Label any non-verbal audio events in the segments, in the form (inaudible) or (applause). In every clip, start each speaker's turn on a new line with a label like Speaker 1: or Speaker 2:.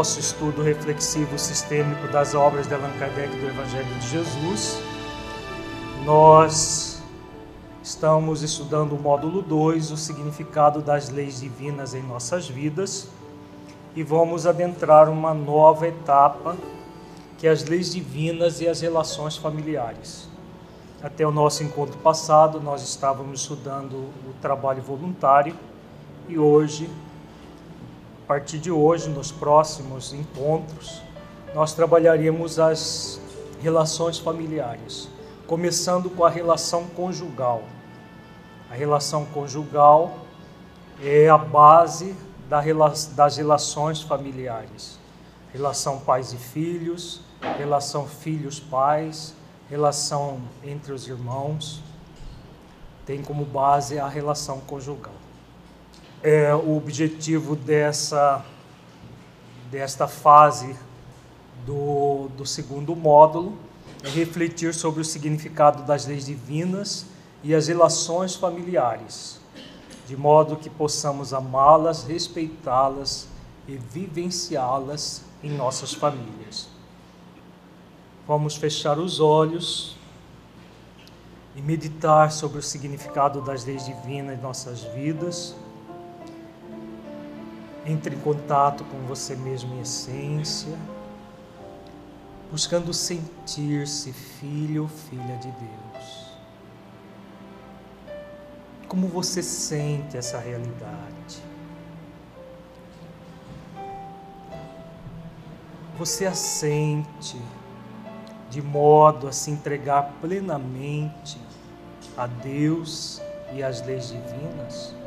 Speaker 1: nosso estudo reflexivo sistêmico das obras de Allan Kardec do Evangelho de Jesus. Nós estamos estudando o módulo 2, o significado das leis divinas em nossas vidas, e vamos adentrar uma nova etapa, que é as leis divinas e as relações familiares. Até o nosso encontro passado, nós estávamos estudando o trabalho voluntário e hoje partir de hoje, nos próximos encontros, nós trabalharemos as relações familiares, começando com a relação conjugal. A relação conjugal é a base das relações familiares. Relação pais e filhos, relação filhos-pais, relação entre os irmãos, tem como base a relação conjugal é, o objetivo dessa, desta fase do, do segundo módulo é refletir sobre o significado das leis divinas e as relações familiares, de modo que possamos amá-las, respeitá-las e vivenciá-las em nossas famílias. Vamos fechar os olhos e meditar sobre o significado das leis divinas em nossas vidas entre em contato com você mesmo em essência, buscando sentir-se filho ou filha de Deus. Como você sente essa realidade? Você a sente de modo a se entregar plenamente a Deus e às leis divinas?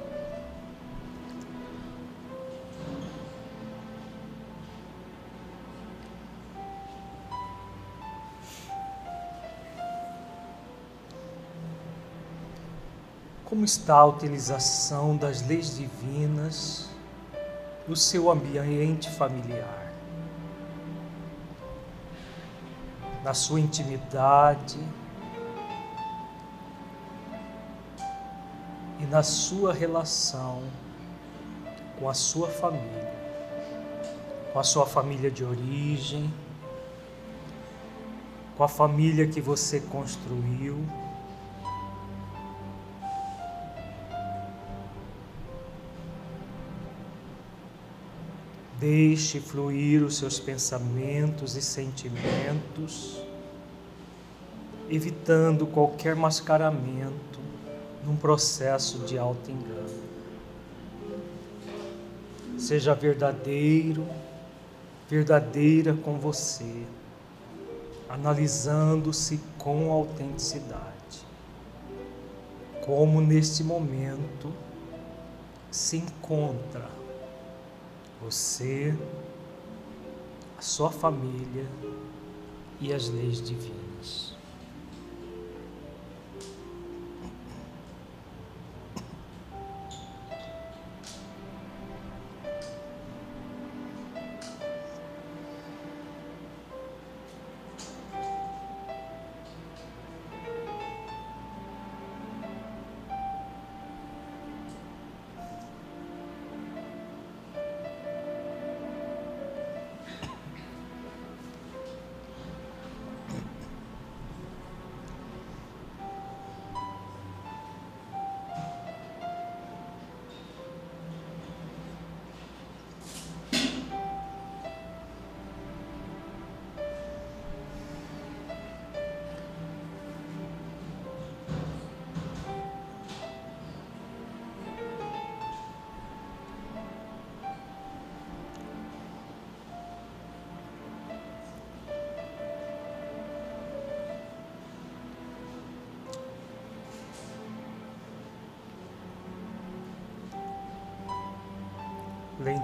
Speaker 1: Como está a utilização das leis divinas no seu ambiente familiar? Na sua intimidade e na sua relação com a sua família, com a sua família de origem, com a família que você construiu Deixe fluir os seus pensamentos e sentimentos, evitando qualquer mascaramento num processo de auto-engano. Seja verdadeiro, verdadeira com você, analisando-se com autenticidade. Como neste momento se encontra você, a sua família e as leis divinas.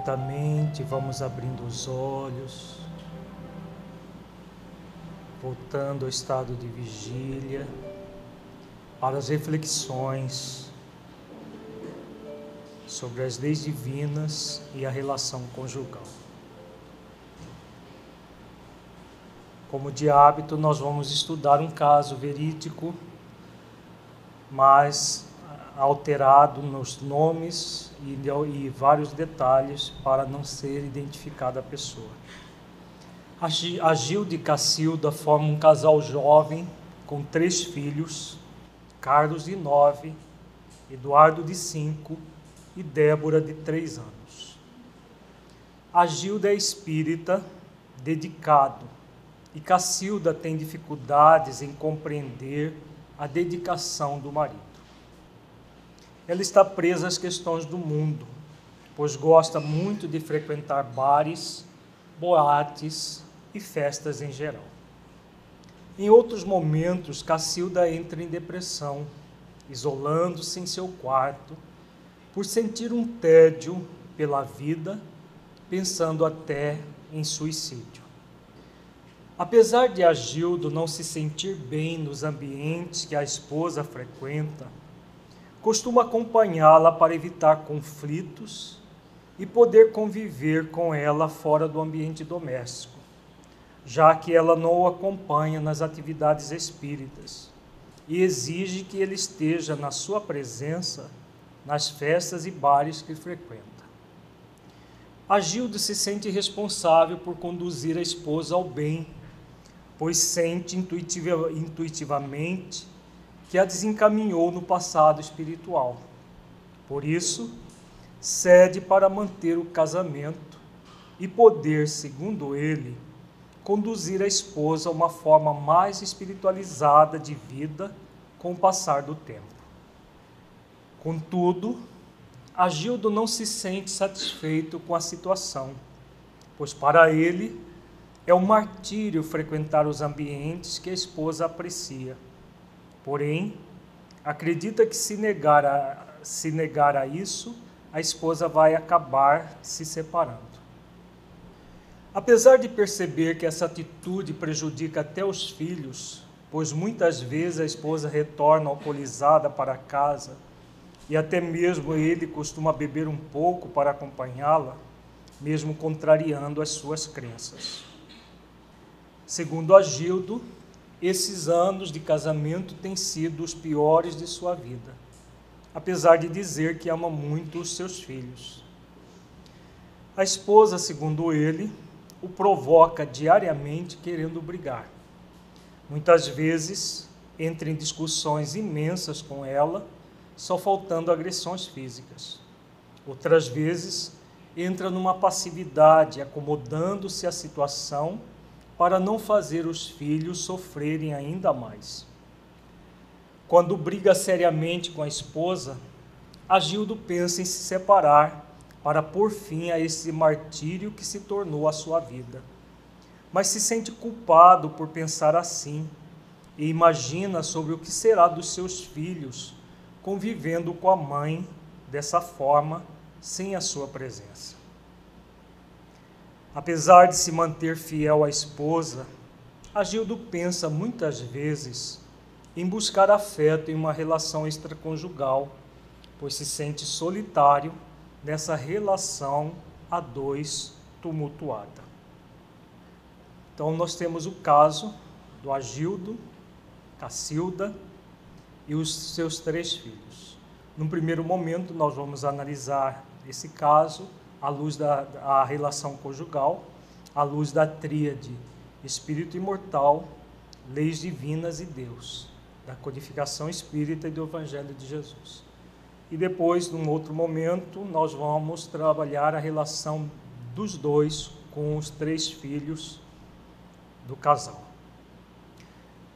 Speaker 1: Lentamente vamos abrindo os olhos, voltando ao estado de vigília, para as reflexões sobre as leis divinas e a relação conjugal. Como de hábito, nós vamos estudar um caso verídico, mas alterado nos nomes e, e vários detalhes para não ser identificada a pessoa. A Gilda e Cacilda formam um casal jovem com três filhos, Carlos de nove, Eduardo de cinco e Débora de três anos. A Gilda é espírita, dedicado, e Cacilda tem dificuldades em compreender a dedicação do marido. Ela está presa às questões do mundo, pois gosta muito de frequentar bares, boates e festas em geral. Em outros momentos, Cacilda entra em depressão, isolando-se em seu quarto, por sentir um tédio pela vida, pensando até em suicídio. Apesar de Agildo não se sentir bem nos ambientes que a esposa frequenta, costuma acompanhá-la para evitar conflitos e poder conviver com ela fora do ambiente doméstico, já que ela não o acompanha nas atividades espíritas e exige que ele esteja na sua presença nas festas e bares que frequenta. Agildo se sente responsável por conduzir a esposa ao bem, pois sente intuitiva, intuitivamente que a desencaminhou no passado espiritual. Por isso, cede para manter o casamento e poder, segundo ele, conduzir a esposa a uma forma mais espiritualizada de vida com o passar do tempo. Contudo, Agildo não se sente satisfeito com a situação, pois para ele é um martírio frequentar os ambientes que a esposa aprecia Porém, acredita que se negar a, se negar a isso, a esposa vai acabar se separando. Apesar de perceber que essa atitude prejudica até os filhos, pois muitas vezes a esposa retorna alcoolizada para casa e até mesmo ele costuma beber um pouco para acompanhá-la, mesmo contrariando as suas crenças. Segundo Agildo, esses anos de casamento têm sido os piores de sua vida, apesar de dizer que ama muito os seus filhos. A esposa, segundo ele, o provoca diariamente querendo brigar. Muitas vezes entra em discussões imensas com ela, só faltando agressões físicas. Outras vezes entra numa passividade, acomodando-se à situação para não fazer os filhos sofrerem ainda mais. Quando briga seriamente com a esposa, Agildo pensa em se separar para pôr fim a esse martírio que se tornou a sua vida. Mas se sente culpado por pensar assim e imagina sobre o que será dos seus filhos convivendo com a mãe dessa forma, sem a sua presença. Apesar de se manter fiel à esposa, Agildo pensa muitas vezes em buscar afeto em uma relação extraconjugal, pois se sente solitário nessa relação a dois tumultuada. Então nós temos o caso do Agildo, Cacilda e os seus três filhos. Num primeiro momento nós vamos analisar esse caso à luz da, relação conjugal, à luz da tríade espírito imortal, leis divinas e Deus, da codificação espírita e do Evangelho de Jesus. E depois, num outro momento, nós vamos trabalhar a relação dos dois com os três filhos do casal.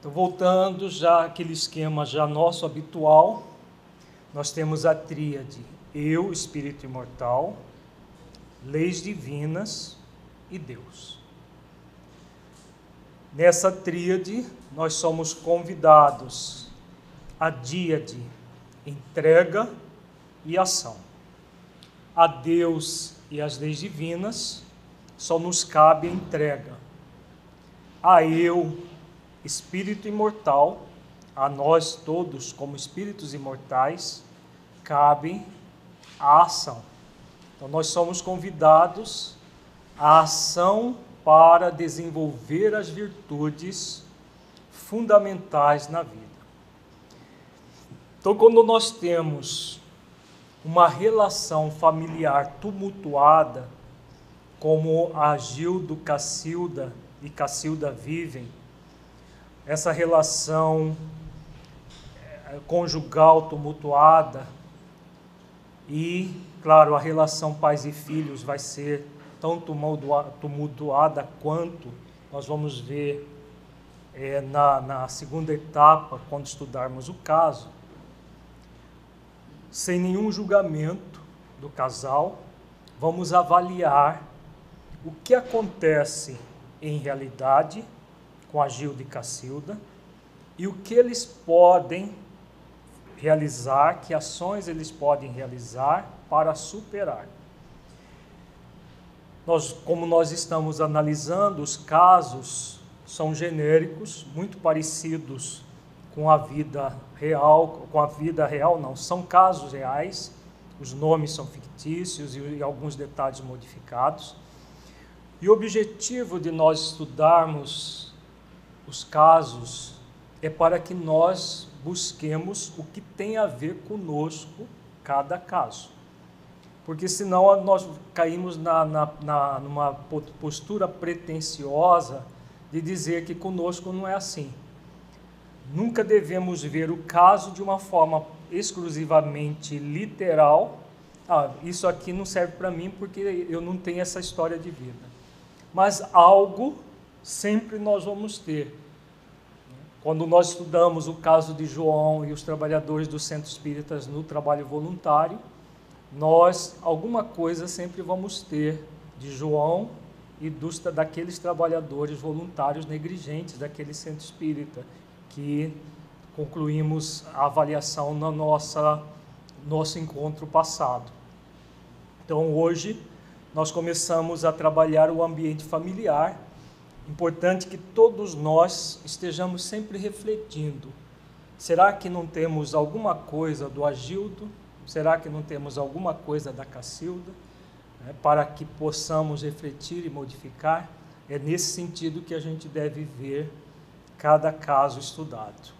Speaker 1: Então, voltando já aquele esquema já nosso habitual, nós temos a tríade eu, espírito imortal, leis divinas e Deus. Nessa tríade, nós somos convidados a díade, entrega e ação. A Deus e as leis divinas só nos cabe a entrega. A eu, espírito imortal, a nós todos como espíritos imortais, cabe a ação. Então, nós somos convidados à ação para desenvolver as virtudes fundamentais na vida. Então, quando nós temos uma relação familiar tumultuada, como a Gildo, Cacilda e Cacilda vivem, essa relação eh, conjugal tumultuada e, claro, a relação pais e filhos vai ser tão tumultuada quanto nós vamos ver é, na, na segunda etapa, quando estudarmos o caso sem nenhum julgamento do casal, vamos avaliar o que acontece em realidade com a Gilda e Cacilda e o que eles podem realizar, que ações eles podem realizar para superar. Nós, como nós estamos analisando os casos, são genéricos, muito parecidos com a vida real, com a vida real não, são casos reais, os nomes são fictícios e, alguns detalhes modificados. E o objetivo de nós estudarmos os casos é para que nós busquemos o que tem a ver conosco cada caso. Porque senão nós caímos na, na, na, numa postura pretensiosa de dizer que conosco não é assim. Nunca devemos ver o caso de uma forma exclusivamente literal. Ah, isso aqui não serve para mim porque eu não tenho essa história de vida. Mas algo sempre nós vamos ter. Quando nós estudamos o caso de João e os trabalhadores do Centro Espíritas no trabalho voluntário, nós alguma coisa sempre vamos ter de João e dos, daqueles trabalhadores voluntários negligentes daquele centro espírita que concluímos a avaliação no nossa, nosso encontro passado. Então, hoje, nós começamos a trabalhar o ambiente familiar. Importante que todos nós estejamos sempre refletindo: será que não temos alguma coisa do Agildo? Será que não temos alguma coisa da Cacilda? É, para que possamos refletir e modificar. É nesse sentido que a gente deve ver cada caso estudado.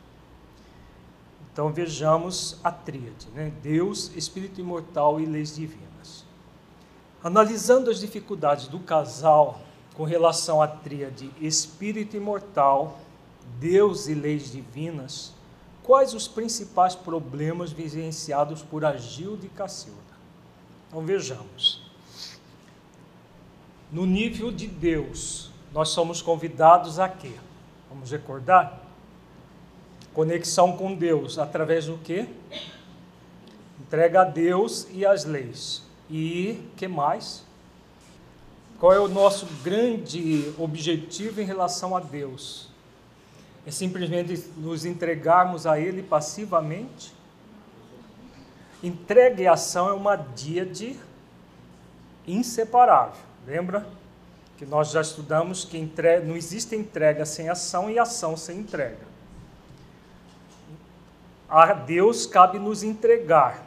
Speaker 1: Então vejamos a tríade, né? Deus, Espírito imortal e leis divinas. Analisando as dificuldades do casal com relação à tríade Espírito imortal, Deus e leis divinas, quais os principais problemas vivenciados por Agilde e Cacilda? Então vejamos. No nível de Deus, nós somos convidados a quê? Vamos recordar? Conexão com Deus através do quê? Entrega a Deus e as leis. E que mais? Qual é o nosso grande objetivo em relação a Deus? É simplesmente nos entregarmos a Ele passivamente? Entrega e ação é uma díade inseparável, lembra? que nós já estudamos que entrega, não existe entrega sem ação e ação sem entrega. A Deus cabe nos entregar,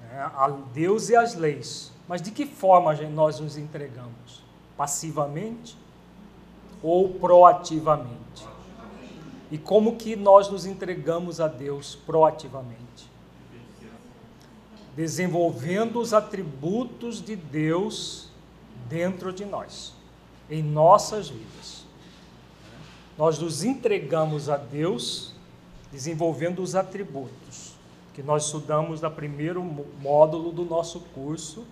Speaker 1: né? a Deus e as leis. Mas de que forma nós nos entregamos? Passivamente ou proativamente? E como que nós nos entregamos a Deus proativamente? Desenvolvendo os atributos de Deus dentro de nós em nossas vidas. Nós nos entregamos a Deus desenvolvendo os atributos que nós estudamos no primeiro módulo do nosso curso,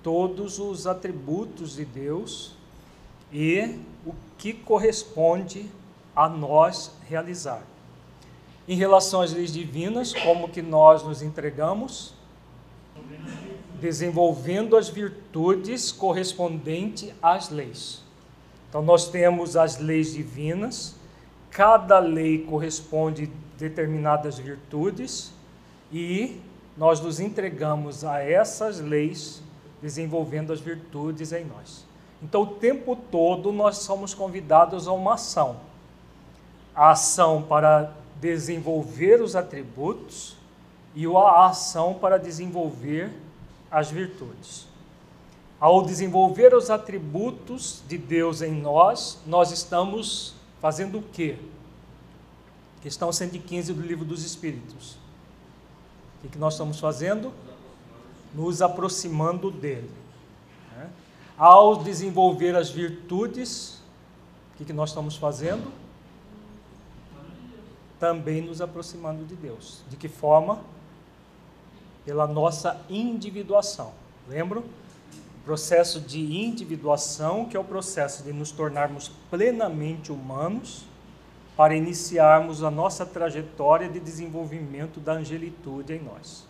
Speaker 1: todos os atributos de Deus e o que corresponde nós realizar. Em relação às leis divinas, como que nós nos entregamos? Desenvolvendo as virtudes correspondentes às leis. Então, nós temos as leis divinas, cada lei corresponde a determinadas virtudes e nós nos entregamos a essas leis, desenvolvendo as virtudes em nós. Então, o tempo todo nós somos convidados a uma ação. A ação para desenvolver os atributos e a ação para desenvolver as virtudes. Ao desenvolver os atributos de Deus em nós, nós estamos fazendo o quê? Questão 115 do Livro dos Espíritos. O que nós estamos fazendo? Nos aproximando dele. Né? Ao desenvolver as virtudes, o que nós estamos fazendo? Também nos aproximando de Deus. De que forma? Pela nossa individuação. Lembram? O processo de individuação, que é o processo de nos tornarmos plenamente humanos para iniciarmos a nossa trajetória de desenvolvimento da angelitude em nós.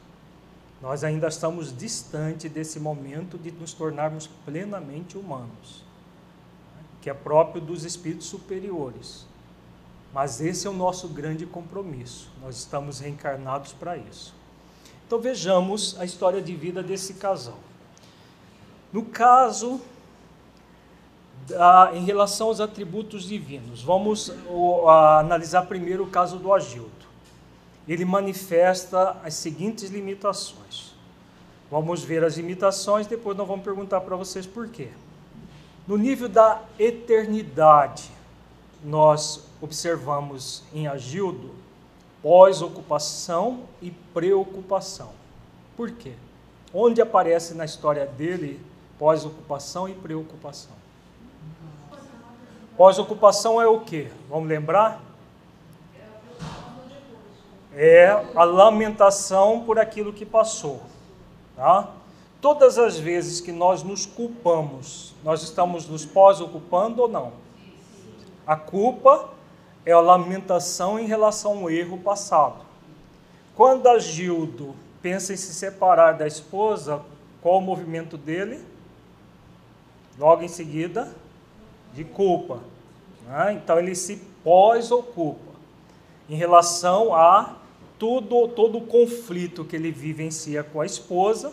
Speaker 1: Nós ainda estamos distante desse momento de nos tornarmos plenamente humanos, que é próprio dos espíritos superiores. Mas esse é o nosso grande compromisso. Nós estamos reencarnados para isso. Então vejamos a história de vida desse casal. No caso em relação aos atributos divinos, vamos analisar primeiro o caso do Agildo. Ele manifesta as seguintes limitações. Vamos ver as limitações, depois nós vamos perguntar para vocês por quê. No nível da eternidade, nós observamos em Agildo pós-ocupação e preocupação. Por quê? Onde aparece na história dele pós-ocupação e preocupação? Pós-ocupação é o que? Vamos lembrar? É a lamentação por aquilo que passou. Tá? Todas as vezes que nós nos culpamos, nós estamos nos pós-ocupando ou não? A culpa é a lamentação em relação ao erro passado. Quando Agildo pensa em se separar da esposa, qual o movimento dele? Logo em seguida, de culpa. Né? Então ele se pós-ocupa em relação a todo, todo o conflito que ele vivencia com a esposa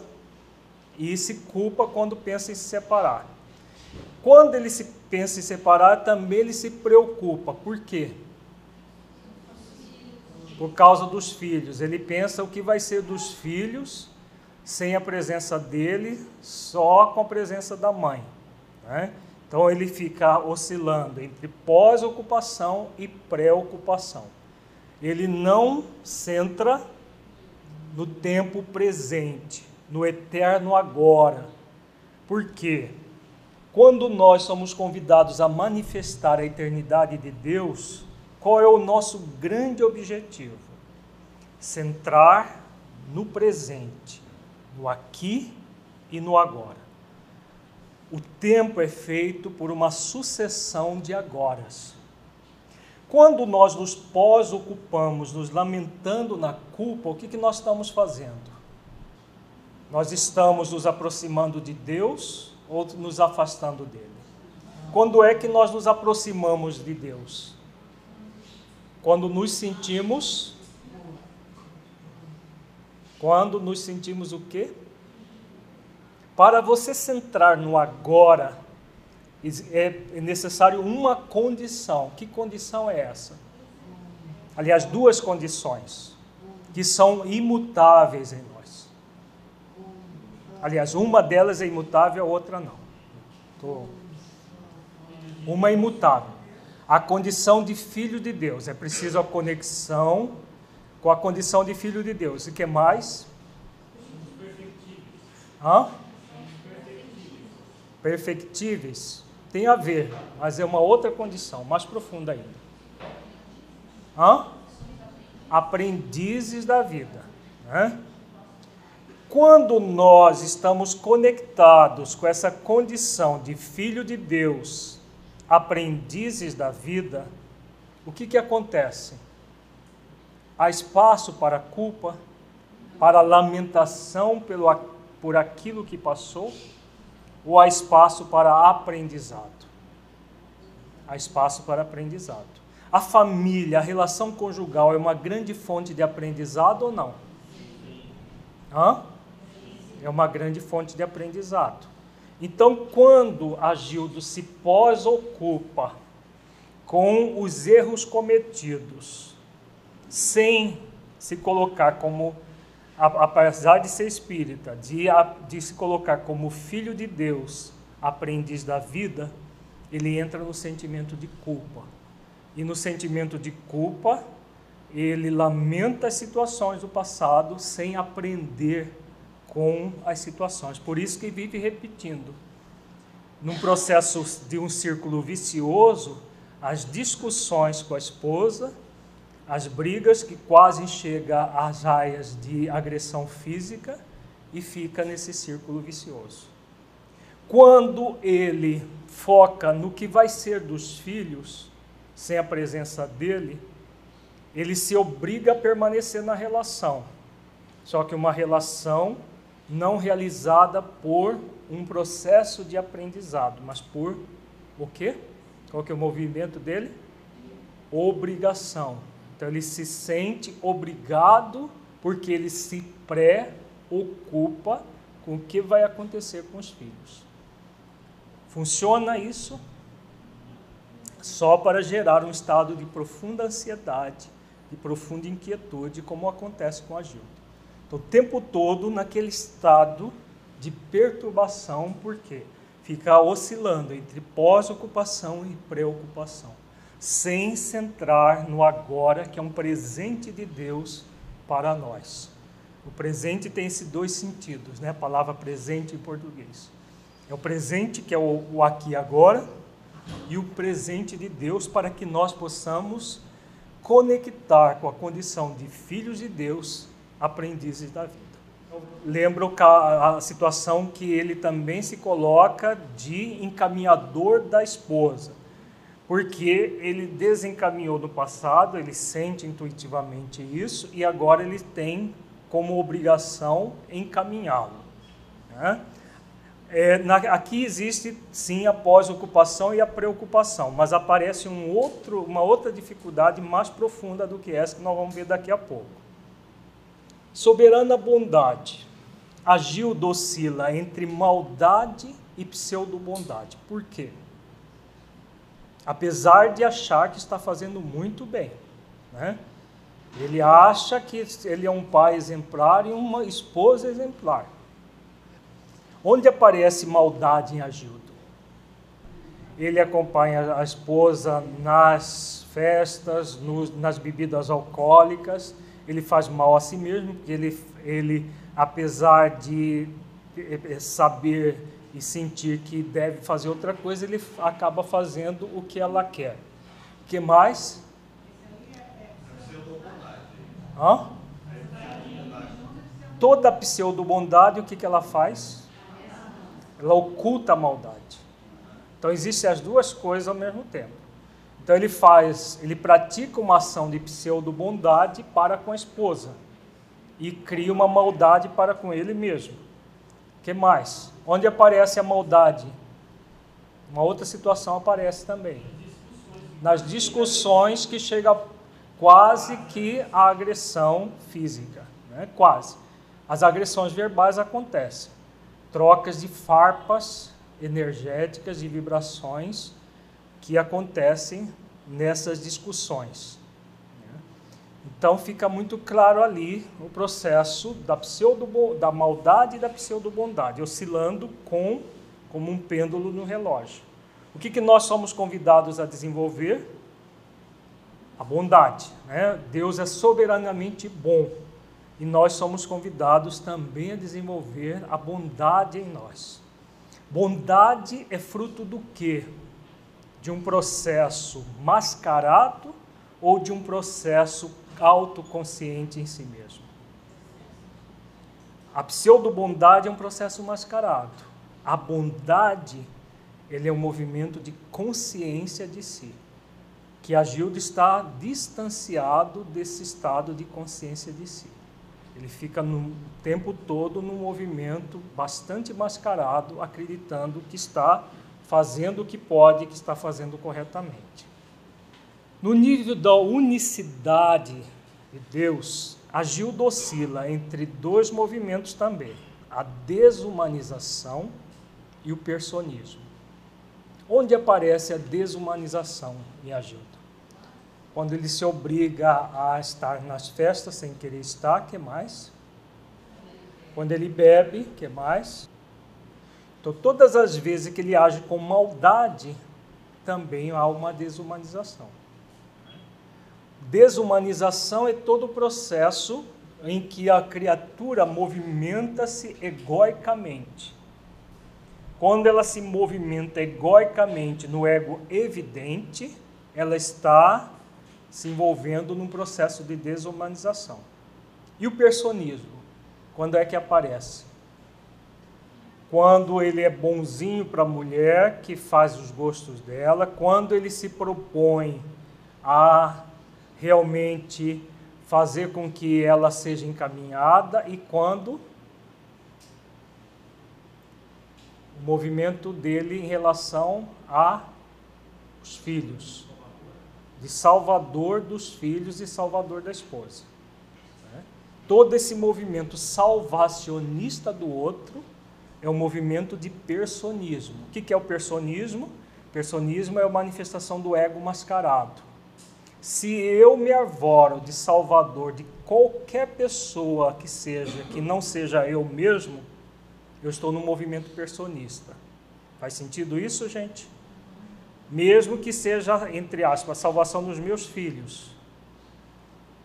Speaker 1: e se culpa quando pensa em se separar. Quando ele se pensa em separar, também ele se preocupa. Por quê? Por causa dos filhos. Ele pensa o que vai ser dos filhos sem a presença dele, só com a presença da mãe. Né? Então ele fica oscilando entre pós-ocupação e pré-ocupação. Ele não centra no tempo presente, no eterno agora. Por quê? Quando nós somos convidados a manifestar a eternidade de Deus, qual é o nosso grande objetivo? Centrar no presente, no aqui e no agora. O tempo é feito por uma sucessão de agoras. Quando nós nos pós-ocupamos, nos lamentando na culpa, o que, que nós estamos fazendo? Nós estamos nos aproximando de Deus ou nos afastando dele? Quando é que nós nos aproximamos de Deus? Quando nos sentimos. Quando nos sentimos o quê? Para você centrar no agora, é necessário uma condição. Que condição é essa? Aliás, duas condições que são imutáveis nós. Aliás, uma delas é imutável, a outra não. Tô... Uma é imutável. A condição de filho de Deus. É preciso a conexão com a condição de filho de Deus. E que mais? Hã? perfectíveis, tem a ver, mas é uma outra condição, mais profunda ainda. Hã? Aprendizes da vida. Né? Quando nós estamos conectados com essa condição de filho de Deus, aprendizes da vida, o que, que acontece? Há espaço para culpa, para lamentação pelo, por aquilo que passou? ou há espaço para aprendizado? Há espaço para aprendizado. A família, a relação conjugal é uma grande fonte de aprendizado ou não? Hã? É uma grande fonte de aprendizado. Então, quando a Gildo se pós-ocupa com os erros cometidos, sem se colocar como apesar de ser espírita, de, de se colocar como filho de Deus, aprendiz da vida, ele entra no sentimento de culpa. E no sentimento de culpa, ele lamenta as situações do passado sem aprender com as situações. Por isso que vive repetindo. Num processo de um círculo vicioso, as discussões com a esposa, as brigas que quase chega às raias de agressão física e fica nesse círculo vicioso. Quando ele foca no que vai ser dos filhos, sem a presença dele, ele se obriga a permanecer na relação. Só que uma relação não realizada por um processo de aprendizado, mas por o quê? Qual que é o movimento dele? Obrigação. Então ele se sente obrigado porque ele se pré-ocupa com o que vai acontecer com os filhos. Funciona isso só para gerar um estado de profunda ansiedade, de profunda inquietude, como acontece com a Gilda. O tempo todo naquele estado de perturbação, por quê? Fica oscilando entre pós-ocupação e preocupação, sem centrar no agora, que é um presente de Deus para nós. O presente tem esses dois sentidos, né? A palavra presente em português. É o presente que é o, o aqui e agora, e o presente de Deus para que nós possamos conectar com a condição de filhos de Deus, aprendizes da vida. Lembro a situação que ele também se coloca de encaminhador da esposa, porque ele desencaminhou no passado, ele sente intuitivamente isso e agora ele tem como obrigação encaminhá-lo. Né? É, na, aqui existe sim a pós-ocupação e a preocupação, mas aparece um outro, uma outra dificuldade mais profunda do que essa que nós vamos ver daqui a pouco. Soberana bondade. Agiu docila entre maldade e pseudo-bondade. Por quê? Apesar de achar que está fazendo muito bem, né? Ele acha que ele é um pai exemplar e uma esposa exemplar. Onde aparece maldade em Agildo? Ele acompanha a esposa nas festas, nos, nas bebidas alcoólicas, ele faz mal a si mesmo, porque ele, ele apesar de saber e sentir que deve fazer outra coisa, ele acaba fazendo o que ela quer. O que mais? Hã? Toda pseudo-bondade, o que, que ela faz? ela oculta a maldade. Então existem as duas coisas ao mesmo tempo. Então ele faz, ele pratica uma ação de pseudo-bondade para com a esposa e cria uma maldade para com ele mesmo. Que mais? Onde aparece a maldade? Uma outra situação aparece também. Nas discussões que chega quase que a agressão física, né? quase. As agressões verbais acontecem trocas de farpas energéticas e vibrações que acontecem nessas discussões. Né? Então fica muito claro ali o processo da, pseudo, da maldade e da pseudo-bondade, oscilando com, como um pêndulo no relógio. O que, que nós somos convidados a desenvolver? A bondade. Né? Deus é soberanamente bom e nós somos convidados também a desenvolver a bondade em nós. Bondade é fruto do quê? De um processo mascarado ou de um processo autoconsciente em si mesmo? A pseudo-bondade é um processo mascarado. A bondade, ele é um movimento de consciência de si. Que a Gilda está distanciado desse estado de consciência de si. Ele fica no tempo todo num movimento bastante mascarado, acreditando que está fazendo o que pode, que está fazendo corretamente. No nível da unicidade de Deus, agiu docila entre dois movimentos também: a desumanização e o personismo. Onde aparece a desumanização em Agildo? quando ele se obriga a estar nas festas sem querer estar, que mais? Quando ele bebe, que mais? Então, todas as vezes que ele age com maldade, também há uma desumanização. Desumanização é todo o processo em que a criatura movimenta-se egoicamente. Quando ela se movimenta egoicamente no ego evidente, ela está se envolvendo num processo de desumanização. E o personismo? Quando é que aparece? Quando ele é bonzinho para a mulher, que faz os gostos dela, quando ele se propõe a realmente fazer com que ela seja encaminhada e quando o movimento dele em relação a os filhos, de salvador dos filhos e salvador da esposa. Né? Todo esse movimento salvacionista do outro é um movimento de personismo. O que é o personismo? Personismo é a manifestação do ego mascarado. Se eu me arvoro de salvador de qualquer pessoa que seja, que não seja eu mesmo, eu estou no movimento personista. Faz sentido isso, gente? Mesmo que seja, entre aspas, a salvação dos meus filhos.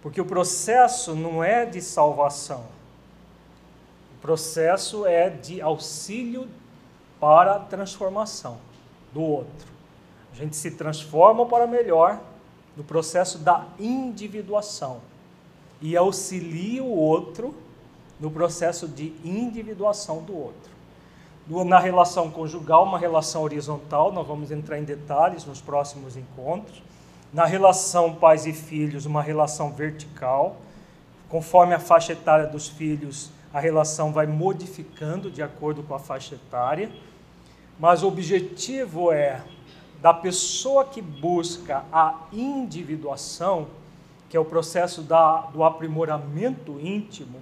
Speaker 1: Porque o processo não é de salvação. Processo é de auxílio para a transformação do outro. A gente se transforma para melhor no processo da individuação e auxilia o outro no processo de individuação do outro. Na relação conjugal, uma relação horizontal, nós vamos entrar em detalhes nos próximos encontros. Na relação pais e filhos, uma relação vertical. Conforme a faixa etária dos filhos, a relação vai modificando de acordo com a faixa etária. Mas o objetivo é da pessoa que busca a individuação, que é o processo da, do aprimoramento íntimo,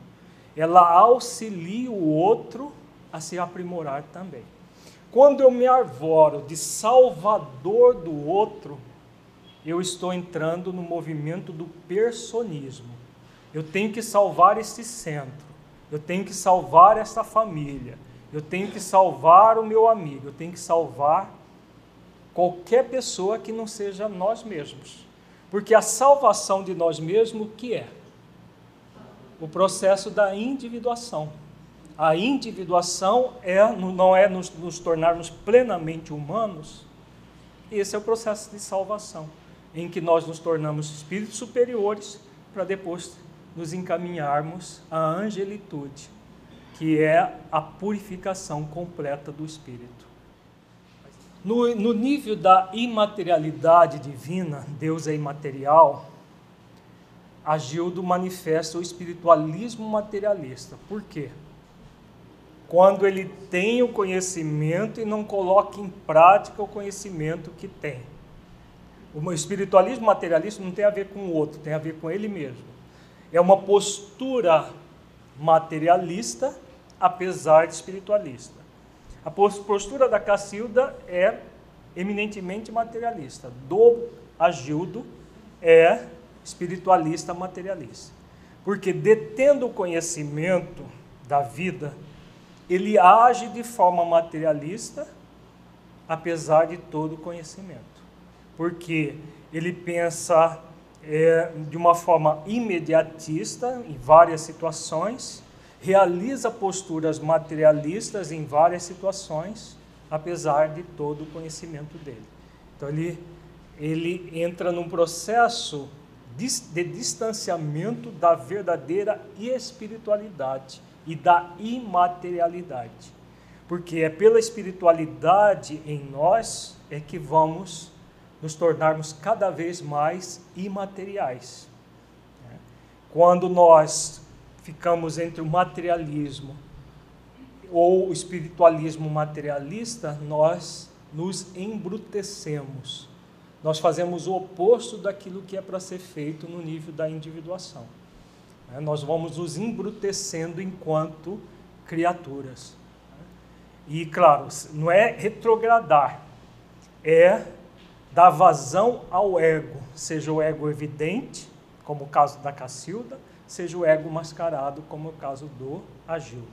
Speaker 1: ela auxilia o outro a se aprimorar também. Quando eu me arvoro de salvador do outro, eu estou entrando no movimento do personismo. Eu tenho que salvar esse centro, eu tenho que salvar essa família, eu tenho que salvar o meu amigo, eu tenho que salvar qualquer pessoa que não seja nós mesmos. Porque a salvação de nós mesmos, o que é? O processo da individuação. A individuação é, não é nos, nos tornarmos plenamente humanos, esse é o processo de salvação, em que nós nos tornamos espíritos superiores para depois nos encaminharmos à angelitude, que é a purificação completa do espírito. No, no nível da imaterialidade divina, Deus é imaterial, Agildo manifesta o espiritualismo materialista. Por quê? quando ele tem o conhecimento e não coloca em prática o conhecimento que tem. O espiritualismo materialista não tem a ver com o outro, tem a ver com ele mesmo. É uma postura materialista, apesar de espiritualista. A postura da Cacilda é eminentemente materialista. Do Agildo é espiritualista materialista. Porque detendo o conhecimento da vida, ele age de forma materialista, apesar de todo o conhecimento. Porque ele pensa é, de uma forma imediatista em várias situações, realiza posturas materialistas em várias situações, apesar de todo o conhecimento dele. Então ele, ele entra num processo de, de distanciamento da verdadeira espiritualidade e da imaterialidade. Porque é pela espiritualidade em nós é que vamos nos tornarmos cada vez mais imateriais. Quando nós ficamos entre o materialismo ou o espiritualismo materialista, nós nos embrutecemos. Nós fazemos o oposto daquilo que é para ser feito no nível da individuação. Né? Nós vamos nos embrutecendo enquanto criaturas. E, claro, não é retrogradar, é dar vazão ao ego, seja o ego evidente, como o caso da Cacilda, seja o ego mascarado, como o caso do Agildo,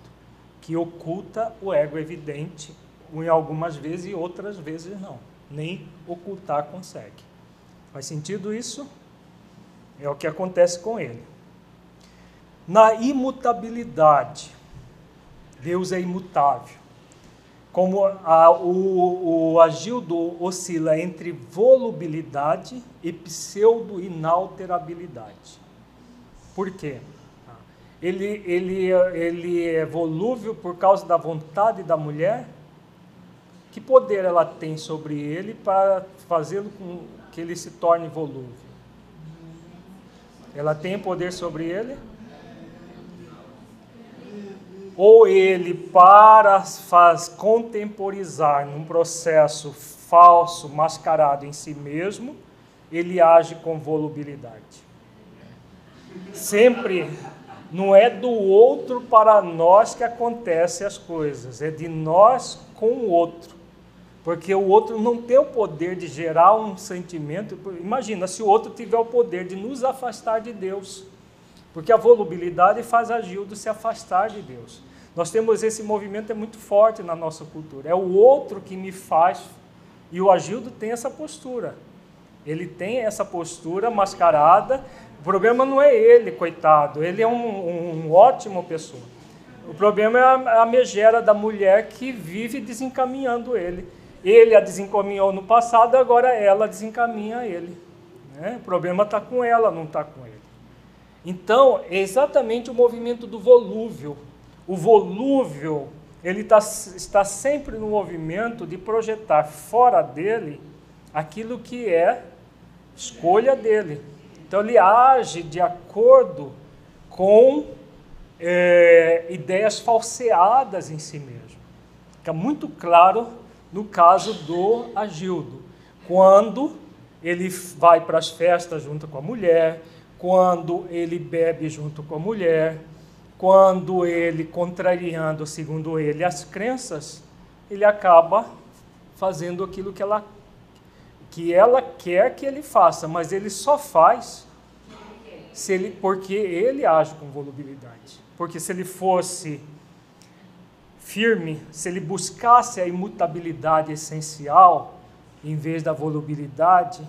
Speaker 1: que oculta o ego evidente em algumas vezes e outras vezes não, nem ocultar consegue. Faz sentido isso? É o que acontece com ele. Na imutabilidade, Deus é imutável. Como a, o, o Agildo oscila entre volubilidade e pseudo-inalterabilidade. Por quê? Ele, ele, ele é volúvel por causa da vontade da mulher? Que poder ela tem sobre ele para fazê-lo com que ele se torne volúvel? Ela tem poder sobre ele? Ou ele, para faz contemporizar num processo falso, mascarado em si mesmo, ele age com volubilidade. Sempre não é do outro para nós que acontecem as coisas, é de nós com o outro. Porque o outro não tem o poder de gerar um sentimento. Imagina se o outro tiver o poder de nos afastar de Deus. Porque a volubilidade faz a Gildo se afastar de Deus. Nós temos esse movimento é muito forte na nossa cultura. É o outro que me faz. E o Agildo tem essa postura. Ele tem essa postura mascarada. O problema não é ele, coitado. Ele é um, um ótimo pessoa. O problema é a, a megera da mulher que vive desencaminhando ele. Ele a desencaminhou no passado, agora ela desencaminha ele. Né? O problema está com ela, não está com ele. Então, é exatamente o movimento do volúvel. O volúvel, ele tá, está sempre no movimento de projetar fora dele aquilo que é escolha dele. Então, ele age de acordo com é, ideias falseadas em si mesmo. Fica muito claro no caso do Agildo. Quando ele vai para as festas junto com a mulher, quando ele bebe junto com a mulher, quando ele, contrariando, segundo ele, as crenças, ele acaba fazendo aquilo que ela, que ela quer que ele faça, mas ele só faz se ele, porque ele age com volubilidade. Porque se ele fosse firme, se ele buscasse a imutabilidade essencial, em vez da volubilidade,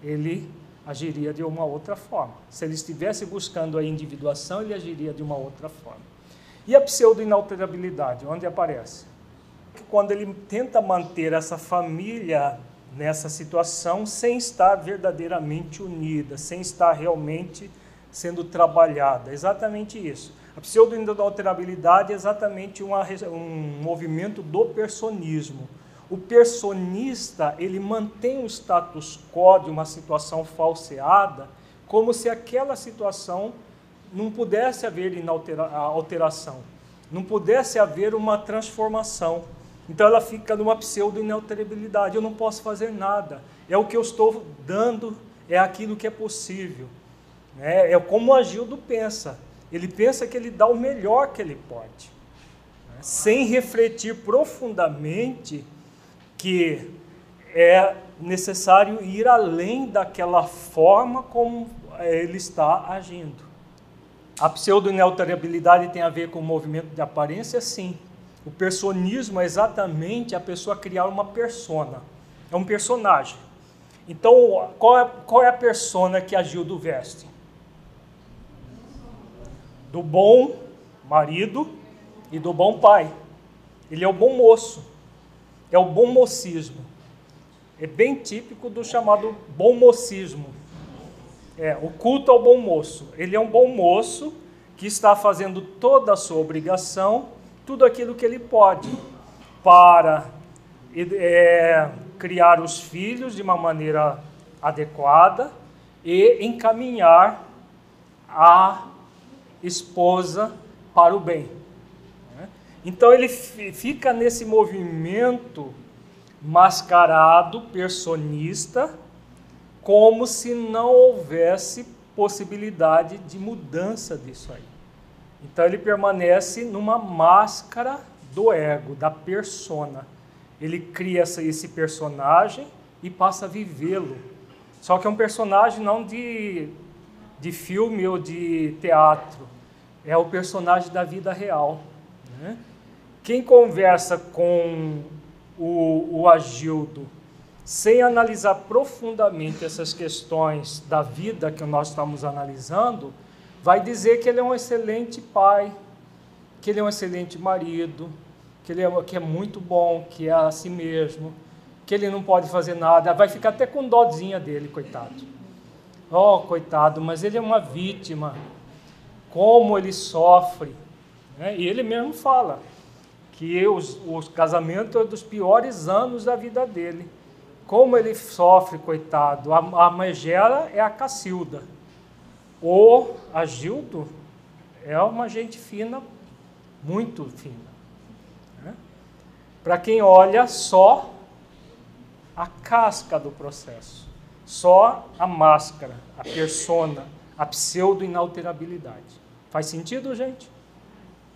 Speaker 1: ele agiria de uma outra forma. Se ele estivesse buscando a individuação, ele agiria de uma outra forma. E a pseudo-inalterabilidade, onde aparece? Quando ele tenta manter essa família nessa situação sem estar verdadeiramente unida, sem estar realmente sendo trabalhada. Exatamente isso. A pseudo-inalterabilidade é exatamente uma, um movimento do personismo o personista ele mantém o status quo de uma situação falseada, como se aquela situação não pudesse haver alteração, não pudesse haver uma transformação. Então ela fica numa pseudo-inalterabilidade. Eu não posso fazer nada. É o que eu estou dando, é aquilo que é possível. É, é como Agildo pensa. Ele pensa que ele dá o melhor que ele pode, né? sem refletir profundamente que é necessário ir além daquela forma como ele está agindo. A pseudo-neutralidade tem a ver com o movimento de aparência? Sim. O personismo é exatamente a pessoa criar uma persona. É um personagem. Então, qual é, qual é a persona que agiu do veste? Do bom marido e do bom pai. Ele é o bom moço é o bom mocismo. É bem típico do chamado bom mocismo. É, o culto ao bom moço. Ele é um bom moço que está fazendo toda a sua obrigação, tudo aquilo que ele pode, para é, criar os filhos de uma maneira adequada e encaminhar a esposa para o bem. Então ele fica nesse movimento mascarado, personista, como se não houvesse possibilidade de mudança disso aí. Então ele permanece numa máscara do ego, da persona. Ele cria esse personagem e passa a vivê-lo. Só que é um personagem não de, de filme ou de teatro, é o personagem da vida real. Né? Quem conversa com o, o Agildo sem analisar profundamente essas questões da vida que nós estamos analisando, vai dizer que ele é um excelente pai, que ele é um excelente marido, que ele é, que é muito bom, que é a si mesmo, que ele não pode fazer nada, vai ficar até com dózinha dele, coitado. Oh, coitado, mas ele é uma vítima, como ele sofre. Né? E ele mesmo fala que os, os casamentos é dos piores anos da vida dele. Como ele sofre, coitado. A, a Megera é a Cacilda. O Agildo é uma gente fina, muito fina. Né? Para quem olha só a casca do processo, só a máscara, a persona, a pseudo-inalterabilidade. Faz sentido, gente?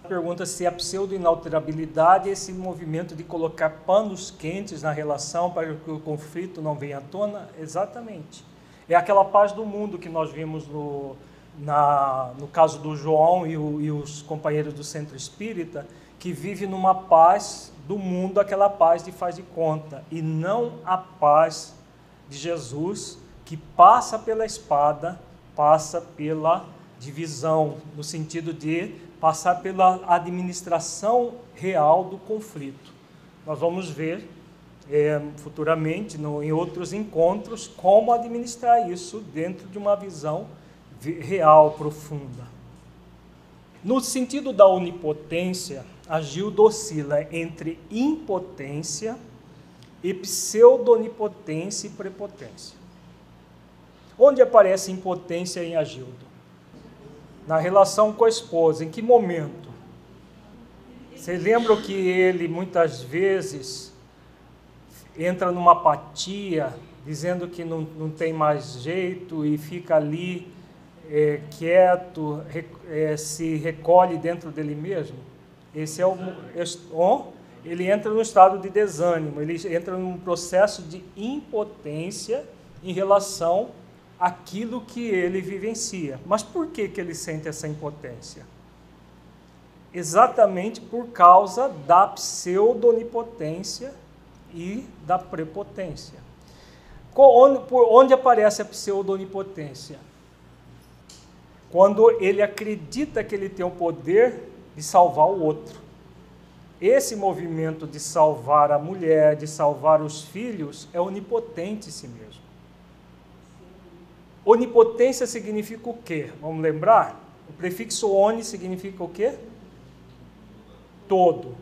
Speaker 1: Pergunta se a pseudo-inalterabilidade é esse movimento de colocar panos quentes na relação para que o conflito não venha à tona? Exatamente. É aquela paz do mundo que nós vimos no, na, no caso do João e, o, e os companheiros do centro espírita, que vive numa paz do mundo, aquela paz de faz de conta, e não a paz de Jesus, que passa pela espada, passa pela divisão, no sentido de passar pela administração real do conflito. Nós vamos ver é, futuramente, no, em outros encontros, como administrar isso dentro de uma visão real, profunda. No sentido da onipotência, a Gilda oscila entre impotência e pseudonipotência e prepotência. Onde aparece impotência em Agildo? Na relação com a esposa, em que momento? Vocês lembram que ele muitas vezes entra numa apatia, dizendo que não, não tem mais jeito e fica ali é, quieto, é, se recolhe dentro dele mesmo? Esse é o. Ele entra no estado de desânimo, ele entra num processo de impotência em relação àquilo que ele vivencia. Mas por que, que ele sente essa impotência? Exatamente por causa da pseudonipotência e da prepotência. Por onde aparece a pseudonipotência? Quando ele acredita que ele tem o poder de salvar o outro. Esse movimento de salvar a mulher, de salvar os filhos, é onipotente em si mesmo. Onipotência significa o quê? Vamos lembrar? O prefixo oni significa o quê? Todo.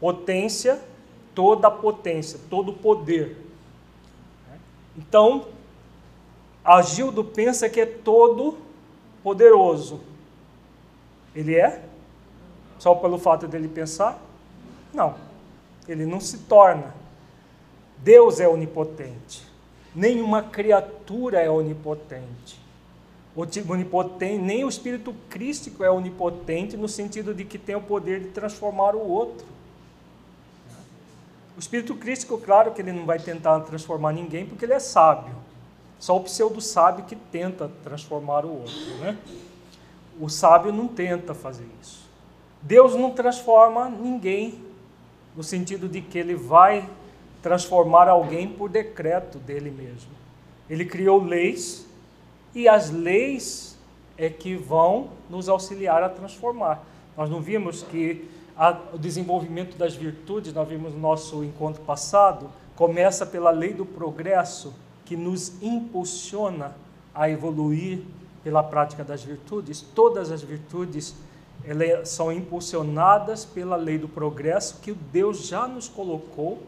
Speaker 1: Potência, toda a potência, todo o poder. Então, Agildo pensa que é todo poderoso. Ele é? Só pelo fato dele pensar? Não. Ele não se torna. Deus é onipotente. Nenhuma criatura é onipotente. onipotente. Nem o espírito crístico é onipotente no sentido de que tem o poder de transformar o outro. O espírito crístico, claro que ele não vai tentar transformar ninguém porque ele é sábio. Só o pseudo sábio que tenta transformar o outro, né? O sábio não tenta fazer isso. Deus não transforma ninguém, no sentido de que ele vai transformar alguém por decreto dele mesmo. Ele criou leis e as leis é que vão nos auxiliar a transformar. Nós não vimos que a, o desenvolvimento das virtudes, nós vimos no nosso encontro passado, começa pela lei do progresso, que nos impulsiona a evoluir pela prática das virtudes. Todas as virtudes elas são impulsionadas pela lei do progresso que Deus já nos colocou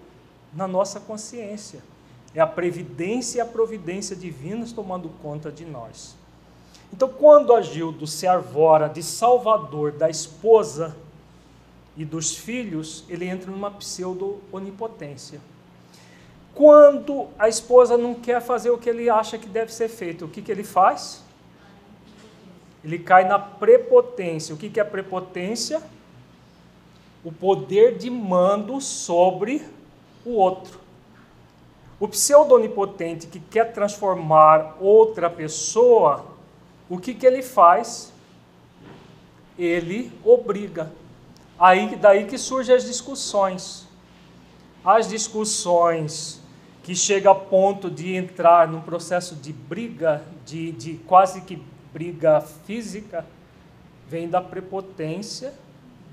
Speaker 1: na nossa consciência. É a previdência e a providência divinas tomando conta de nós. Então, quando Agildo se arvora de salvador da esposa e dos filhos, ele entra numa pseudo-onipotência. Quando a esposa não quer fazer o que ele acha que deve ser feito, o que, que ele faz? ele cai na prepotência. O que é a prepotência? O poder de mando sobre o outro. O pseudo-onipotente que quer transformar outra pessoa, o que, que ele faz? Ele obriga. Aí daí que surgem as discussões. As discussões que chega a ponto de entrar num processo de briga, de, de quase que briga física, vem da prepotência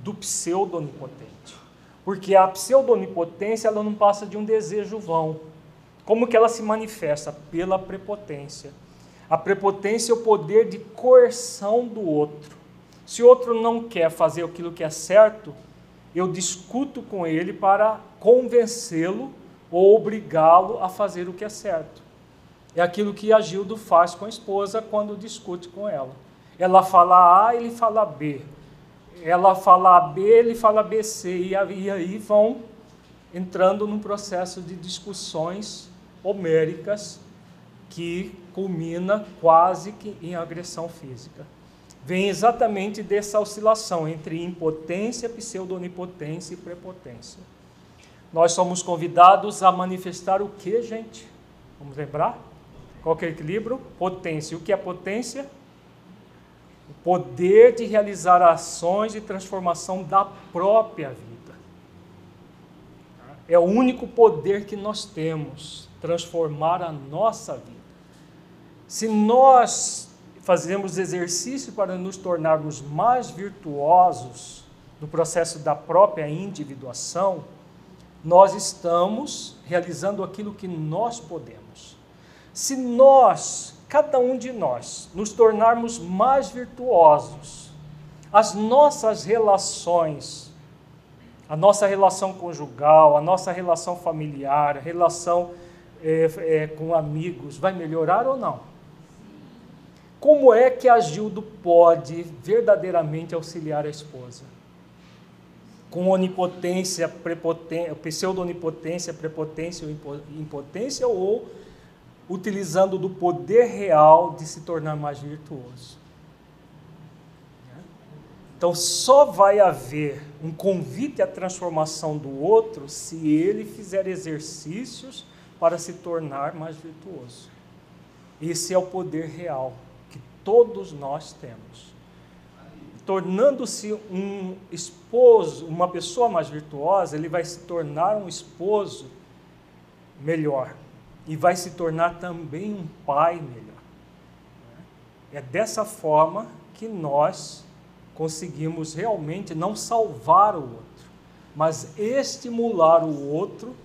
Speaker 1: do pseudo-onipotente. Porque a pseudo-onipotência ela não passa de um desejo vão. Como que ela se manifesta? Pela prepotência. A prepotência é o poder de coerção do outro. Se o outro não quer fazer aquilo que é certo, eu discuto com ele para convencê-lo ou obrigá-lo a fazer o que é certo. É aquilo que a Gildo faz com a esposa quando discute com ela. Ela fala A, ele fala B. Ela fala B, ele fala BC. E aí vão entrando num processo de discussões homéricas que culmina quase que em agressão física. Vem exatamente dessa oscilação entre impotência, pseudo-onipotência e prepotência. Nós somos convidados a manifestar o que, gente? Vamos lembrar? Qual é o equilíbrio? Potência. O que é potência? O poder de realizar ações de transformação da própria vida. É o único poder que nós temos, transformar a nossa vida. Se nós fazemos exercício para nos tornarmos mais virtuosos no processo da própria individuação, nós estamos realizando aquilo que nós podemos. Se nós, cada um de nós, nos tornarmos mais virtuosos, as nossas relações, a nossa relação conjugal, a nossa relação familiar, a relação é, é, com amigos, vai melhorar ou não? Como é que a Gildo pode verdadeiramente auxiliar a esposa? Com onipotência, prepotência, pseudo-onipotência, prepotência ou impotência, ou utilizando do poder real de se tornar mais virtuoso? Então, só vai haver um convite à transformação do outro se ele fizer exercícios para se tornar mais virtuoso. Esse é o poder real todos nós temos. Tornando-se um esposo, uma pessoa mais virtuosa, ele vai se tornar um esposo melhor e vai se tornar também um pai melhor. É dessa forma que nós conseguimos realmente não salvar o outro, mas estimular o outro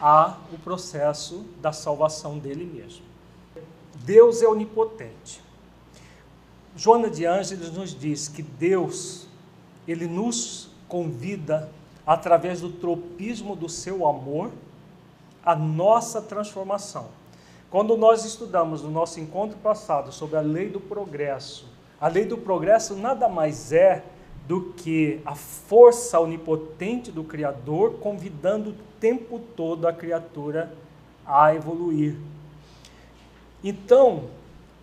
Speaker 1: a o processo da salvação dele mesmo. Deus é onipotente. Joana de Ângeles nos diz que Deus, ele nos convida através do tropismo do seu amor a nossa transformação. Quando nós estudamos no nosso encontro passado sobre a lei do progresso, a lei do progresso nada mais é do que a força onipotente do Criador convidando o tempo todo a criatura a evoluir. Então,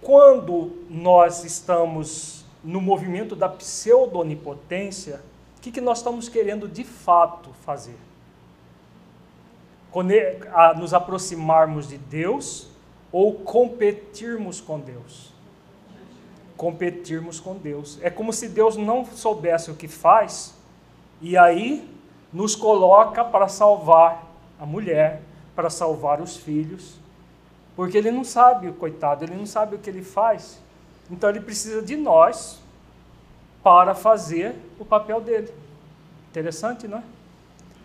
Speaker 1: quando nós estamos no movimento da pseudo-onipotência, o que, que nós estamos querendo de fato fazer? Nos aproximarmos de Deus ou competirmos com Deus? Competirmos com Deus. É como se Deus não soubesse o que faz e aí nos coloca para salvar a mulher, para salvar os filhos, porque ele não sabe, coitado, ele não sabe o que ele faz. Então ele precisa de nós para fazer o papel dele. Interessante, não é?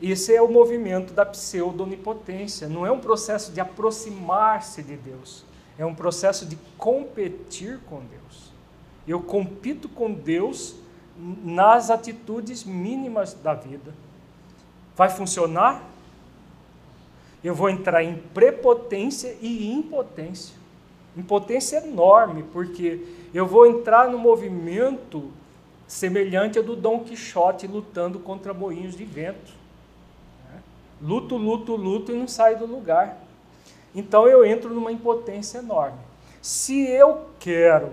Speaker 1: Esse é o movimento da pseudo-onipotência. Não é um processo de aproximar-se de Deus. É um processo de competir com Deus. Eu compito com Deus nas atitudes mínimas da vida. Vai funcionar? eu vou entrar em prepotência e impotência. Impotência enorme, porque eu vou entrar no movimento semelhante ao do Dom Quixote lutando contra moinhos de vento. Luto, luto, luto e não saio do lugar. Então eu entro numa impotência enorme. Se eu quero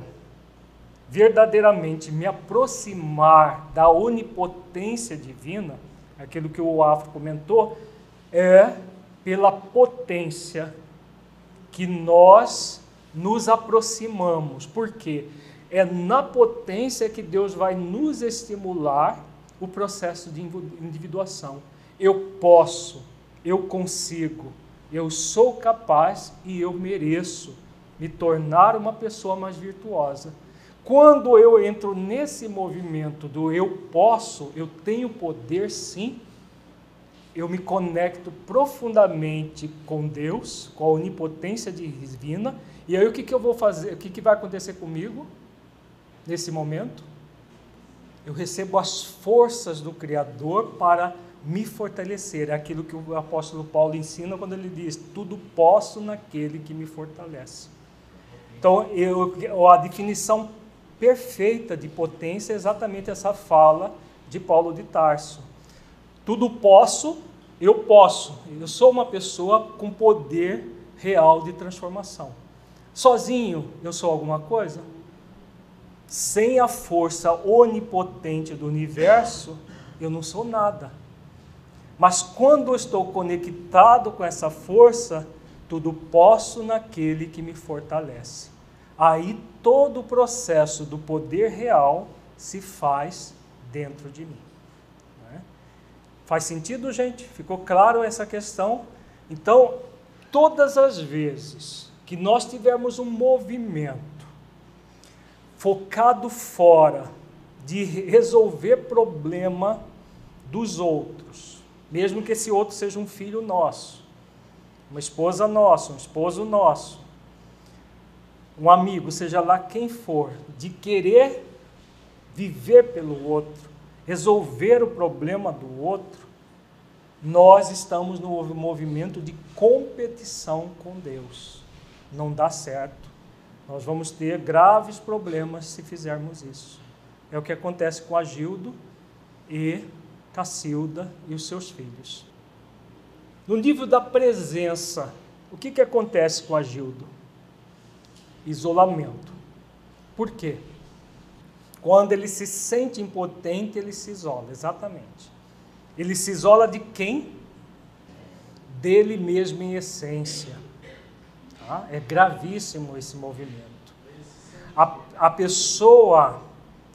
Speaker 1: verdadeiramente me aproximar da onipotência divina, aquilo que o Afro comentou, é pela potência que nós nos aproximamos. Porque é na potência que Deus vai nos estimular o processo de individuação. Eu posso, eu consigo, eu sou capaz e eu mereço me tornar uma pessoa mais virtuosa. Quando eu entro nesse movimento do eu posso, eu tenho poder sim, eu me conecto profundamente com Deus, com a onipotência divina, e aí o que, que eu vou fazer? O que, que vai acontecer comigo nesse momento? Eu recebo as forças do Criador para me fortalecer. É aquilo que o apóstolo Paulo ensina quando ele diz: Tudo posso naquele que me fortalece. Então, eu, a definição perfeita de potência é exatamente essa fala de Paulo de Tarso. Tudo posso, eu posso. Eu sou uma pessoa com poder real de transformação. Sozinho, eu sou alguma coisa? Sem a força onipotente do universo, eu não sou nada. Mas quando estou conectado com essa força, tudo posso naquele que me fortalece. Aí todo o processo do poder real se faz dentro de mim. Né? Faz sentido, gente? Ficou claro essa questão? Então, todas as vezes que nós tivermos um movimento focado fora de resolver problema dos outros, mesmo que esse outro seja um filho nosso, uma esposa nossa, um esposo nosso, um amigo, seja lá quem for, de querer viver pelo outro, resolver o problema do outro, nós estamos no movimento de competição com Deus. Não dá certo. Nós vamos ter graves problemas se fizermos isso. É o que acontece com Agildo e Cacilda e os seus filhos. No nível da presença, o que, que acontece com Agildo? Isolamento. Por quê? Quando ele se sente impotente, ele se isola, exatamente. Ele se isola de quem? Dele mesmo em essência. Tá? É gravíssimo esse movimento. A, a pessoa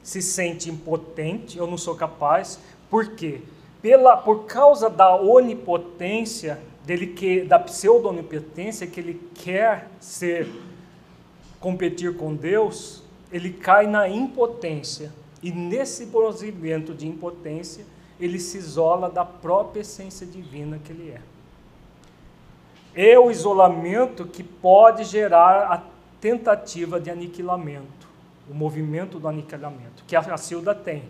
Speaker 1: se sente impotente, eu não sou capaz, por quê? Pela, por causa da onipotência, dele que, da pseudo-onipotência que ele quer ser, competir com Deus, ele cai na impotência. E nesse movimento de impotência, ele se isola da própria essência divina que ele é. É o isolamento que pode gerar a tentativa de aniquilamento, o movimento do aniquilamento, que a Cacilda tem.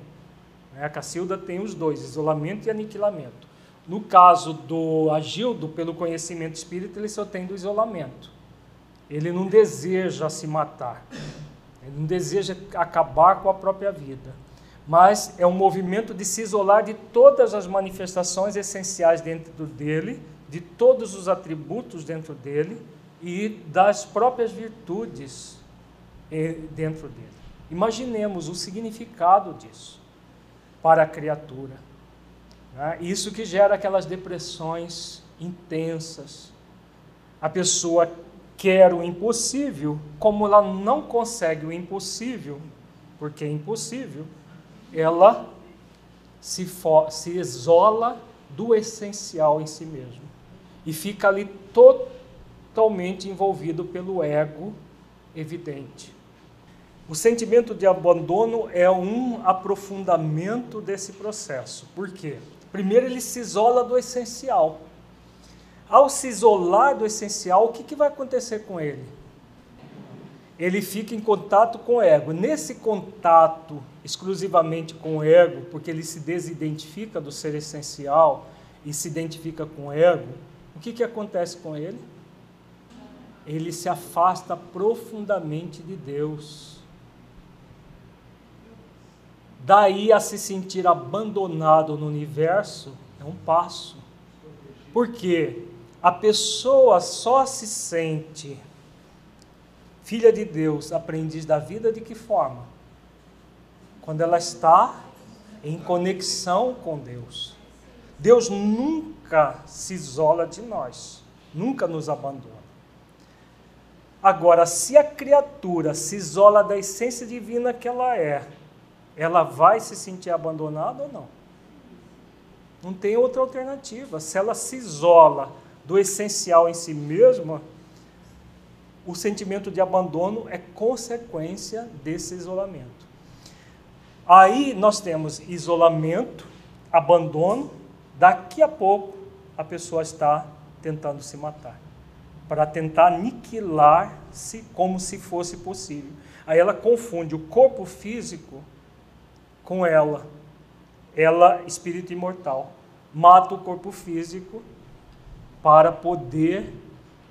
Speaker 1: Né? A Cacilda tem os dois, isolamento e aniquilamento. No caso do Agildo, pelo conhecimento espírita, ele só tem do isolamento. Ele não deseja se matar. Ele não deseja acabar com a própria vida. Mas é um movimento de se isolar de todas as manifestações essenciais dentro dele, de todos os atributos dentro dele e das próprias virtudes eh, dentro dele. Imaginemos o significado disso para a criatura. Né? Isso que gera aquelas depressões intensas. A pessoa quer o impossível, como ela não consegue o impossível, porque é impossível, ela se, se isola do essencial em si mesmo e fica ali totalmente envolvido pelo ego evidente. O sentimento de abandono é um aprofundamento desse processo. Por quê? Primeiro, ele se isola do essencial. Ao se isolar do essencial, o que, que vai acontecer com ele? Ele fica em contato com o ego. Nesse contato exclusivamente com o ego, porque ele se desidentifica do ser essencial e se identifica com o ego, o que, que acontece com ele? Ele se afasta profundamente de Deus Daí a se sentir abandonado no universo é um passo. Porque a pessoa só se sente filha de Deus, aprendiz da vida de que forma? Quando ela está em conexão com Deus. Deus nunca se isola de nós, nunca nos abandona. Agora, se a criatura se isola da essência divina que ela é, ela vai se sentir abandonada ou não? Não tem outra alternativa. Se ela se isola do essencial em si mesmo, o sentimento de abandono é consequência desse isolamento. Aí nós temos isolamento, abandono, daqui a pouco a pessoa está tentando se matar, para tentar aniquilar-se como se fosse possível. Aí ela confunde o corpo físico com ela, ela espírito imortal, mata o corpo físico para poder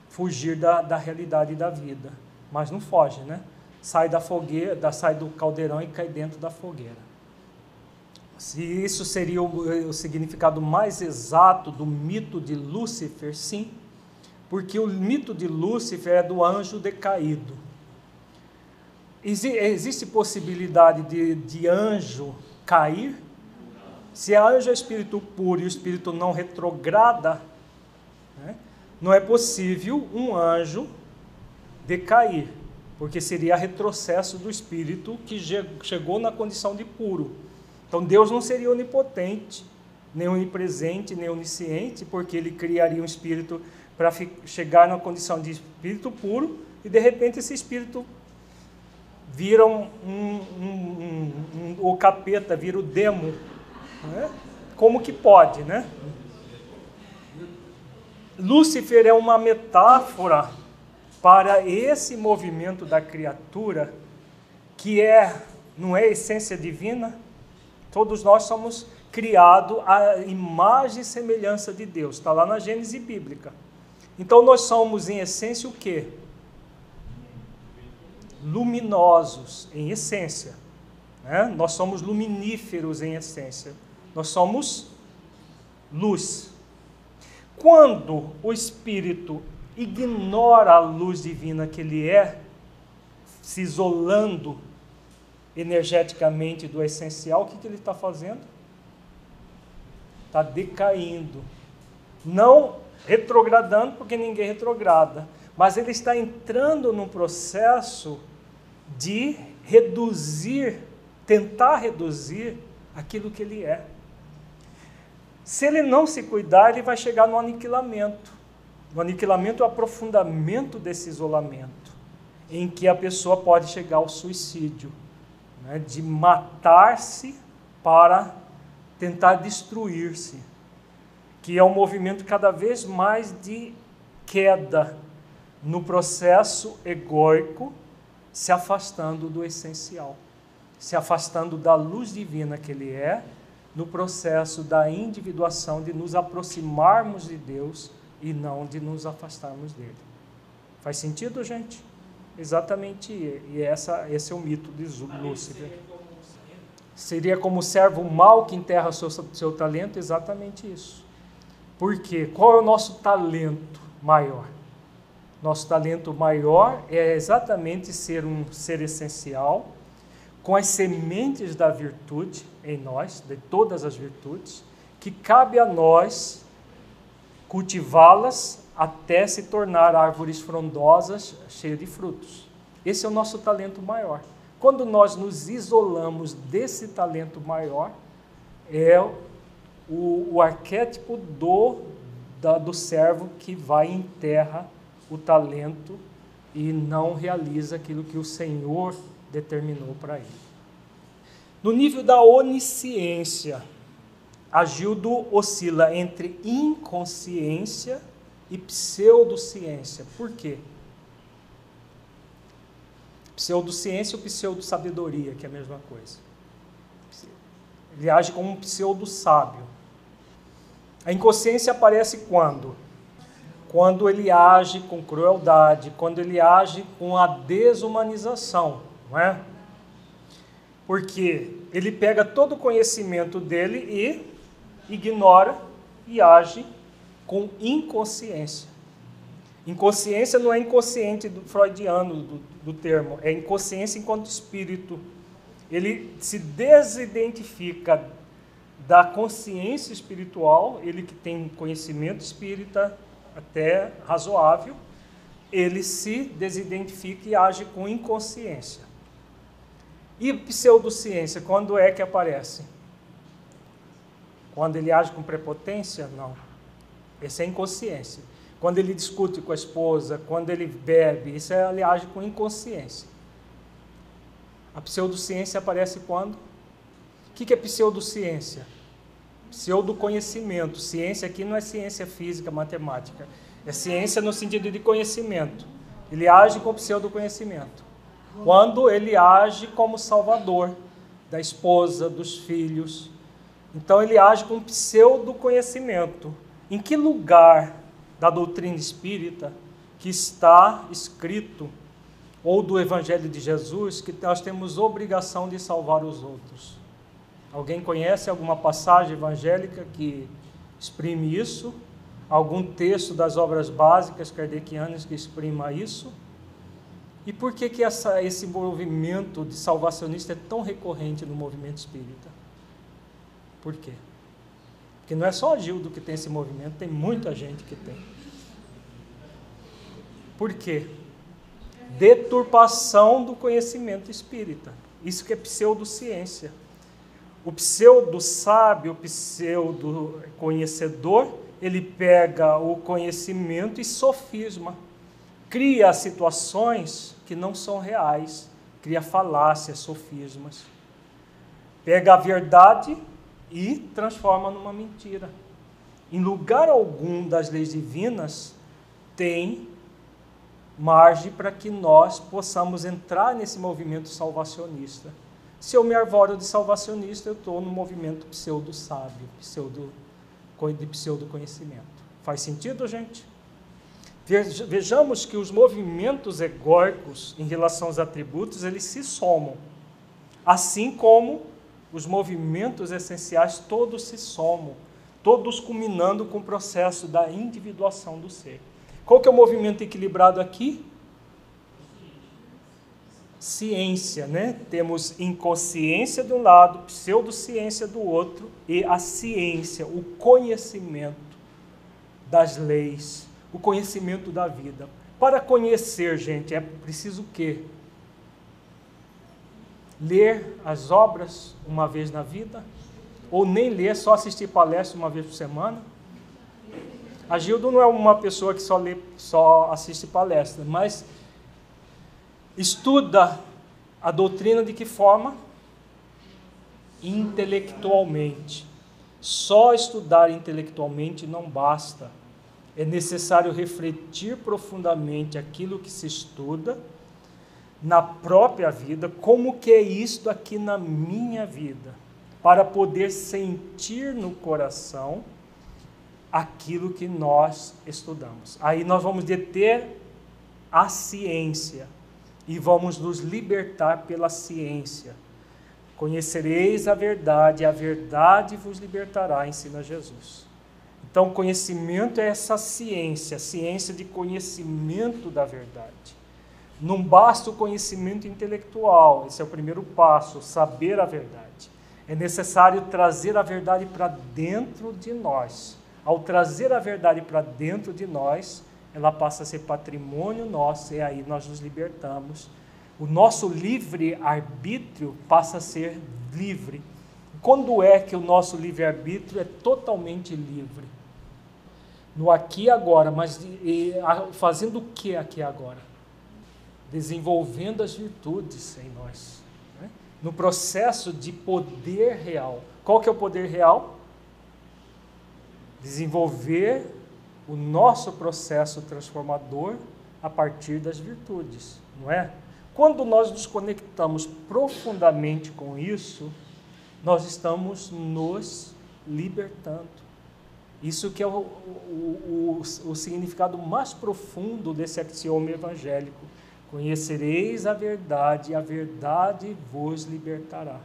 Speaker 1: fugir da, da realidade da vida. Mas não foge, né? Sai da fogueira, sai do caldeirão e cai dentro da fogueira. Se isso seria o, o significado mais exato do mito de Lúcifer, sim, porque o mito de Lúcifer é do anjo decaído. Existe possibilidade de, de anjo cair? Se anjo é espírito puro e o espírito não retrograda, né? não é possível um anjo decair, porque seria retrocesso do espírito que chegou na condição de puro. Então Deus não seria onipotente, nem onipresente, nem onisciente, porque ele criaria um espírito para chegar na condição de espírito puro e de repente esse espírito vira um, um, um, um o capeta, vira o demo. Né? Como que pode, né? Lúcifer é uma metáfora para esse movimento da criatura que é, não é essência divina? Todos nós somos criados à imagem e semelhança de Deus. Está lá na Gênese bíblica. Então nós somos em essência o quê? Luminosos em essência. Né? Nós somos luminíferos em essência. Nós somos luz. Quando o espírito ignora a luz divina que ele é, se isolando energeticamente do essencial, o que, que ele está fazendo? Está decaindo. Não retrogradando, porque ninguém retrograda, mas ele está entrando num processo de reduzir, tentar reduzir aquilo que ele é. Se ele não se cuidar, ele vai chegar no aniquilamento. O aniquilamento é o aprofundamento desse isolamento, em que a pessoa pode chegar ao suicídio, né, de matar-se para tentar destruir-se, que é um movimento cada vez mais de queda no processo egóico, se afastando do essencial, se afastando da luz divina que ele é no processo da individuação, de nos aproximarmos de Deus e não de nos afastarmos dele. Faz sentido, gente? Exatamente, e essa, esse é o mito de Lúcifer. Seria como o servo mau que enterra seu, seu talento? Exatamente isso. Por quê? Qual é o nosso talento maior? Nosso talento maior é exatamente ser um ser essencial, com as sementes da virtude em nós, de todas as virtudes, que cabe a nós cultivá-las até se tornar árvores frondosas, cheias de frutos. Esse é o nosso talento maior. Quando nós nos isolamos desse talento maior, é o, o arquétipo do, da, do servo que vai em terra o talento e não realiza aquilo que o Senhor determinou para ele. No nível da onisciência, Agildo oscila entre inconsciência e pseudociência. Por quê? Pseudociência ou pseudo-sabedoria, que é a mesma coisa. Ele age como um pseudo-sábio. A inconsciência aparece quando? Quando ele age com crueldade, quando ele age com a desumanização, não é? Porque ele pega todo o conhecimento dele e ignora e age com inconsciência. Inconsciência não é inconsciente do freudiano do, do termo, é inconsciência enquanto espírito. Ele se desidentifica da consciência espiritual, ele que tem conhecimento espírita até razoável, ele se desidentifica e age com inconsciência. E pseudociência, quando é que aparece? Quando ele age com prepotência? Não. Essa é inconsciência. quando ele discute com a esposa, quando ele bebe, isso é, ele age com inconsciência. A pseudociência aparece quando? O que é pseudociência? Pseudoconhecimento. Ciência aqui não é ciência física, matemática. É ciência no sentido de conhecimento. Ele age com pseudoconhecimento. Quando ele age como salvador da esposa, dos filhos. Então ele age com pseudoconhecimento. Em que lugar da doutrina espírita que está escrito, ou do Evangelho de Jesus, que nós temos obrigação de salvar os outros? Alguém conhece alguma passagem evangélica que exprime isso? Algum texto das obras básicas kardecianas que exprima isso? E por que, que essa, esse movimento de salvacionista é tão recorrente no movimento espírita? Por quê? Porque não é só Gildo que tem esse movimento, tem muita gente que tem. Por quê? Deturpação do conhecimento espírita. Isso que é pseudociência. O pseudo sábio, o pseudo conhecedor, ele pega o conhecimento e sofisma, cria situações que não são reais, cria falácias, sofismas. Pega a verdade e transforma numa mentira. Em lugar algum das leis divinas tem margem para que nós possamos entrar nesse movimento salvacionista. Se eu me arvoro de salvacionista, eu estou no movimento pseudo-sábio, pseudo, de pseudo-conhecimento. Faz sentido, gente? Vejamos que os movimentos egóicos em relação aos atributos, eles se somam. Assim como os movimentos essenciais todos se somam, todos culminando com o processo da individuação do ser. Qual que é o movimento equilibrado aqui? Ciência, né? Temos inconsciência de um lado, pseudociência do outro e a ciência, o conhecimento das leis, o conhecimento da vida. Para conhecer, gente, é preciso o quê? Ler as obras uma vez na vida? Ou nem ler, só assistir palestra uma vez por semana? A Gildo não é uma pessoa que só lê, só assiste palestra, mas estuda a doutrina de que forma? Intelectualmente. Só estudar intelectualmente não basta. É necessário refletir profundamente aquilo que se estuda na própria vida, como que é isto aqui na minha vida, para poder sentir no coração aquilo que nós estudamos. Aí nós vamos deter a ciência, e vamos nos libertar pela ciência. Conhecereis a verdade, a verdade vos libertará, ensina Jesus. Então, conhecimento é essa ciência, ciência de conhecimento da verdade. Não basta o conhecimento intelectual, esse é o primeiro passo, saber a verdade. É necessário trazer a verdade para dentro de nós. Ao trazer a verdade para dentro de nós, ela passa a ser patrimônio nosso e aí nós nos libertamos. O nosso livre arbítrio passa a ser livre. Quando é que o nosso livre arbítrio é totalmente livre? No aqui e agora, mas fazendo o que aqui e agora? Desenvolvendo as virtudes em nós. Né? No processo de poder real. Qual que é o poder real? Desenvolver o nosso processo transformador a partir das virtudes, não é? Quando nós nos conectamos profundamente com isso, nós estamos nos libertando. Isso que é o, o, o, o significado mais profundo desse axioma evangélico. Conhecereis a verdade, e a verdade vos libertará.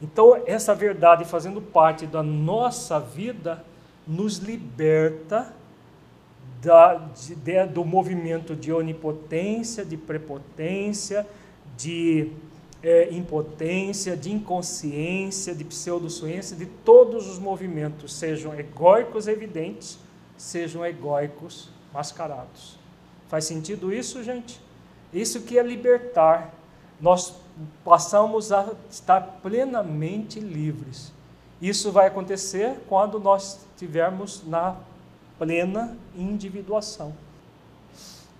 Speaker 1: Então, essa verdade, fazendo parte da nossa vida, nos liberta da, de, do movimento de onipotência, de prepotência, de é, impotência, de inconsciência, de pseudosciência, de todos os movimentos, sejam egóicos evidentes, sejam egóicos mascarados. Faz sentido isso, gente? Isso que é libertar. Nós passamos a estar plenamente livres. Isso vai acontecer quando nós estivermos na plena individuação.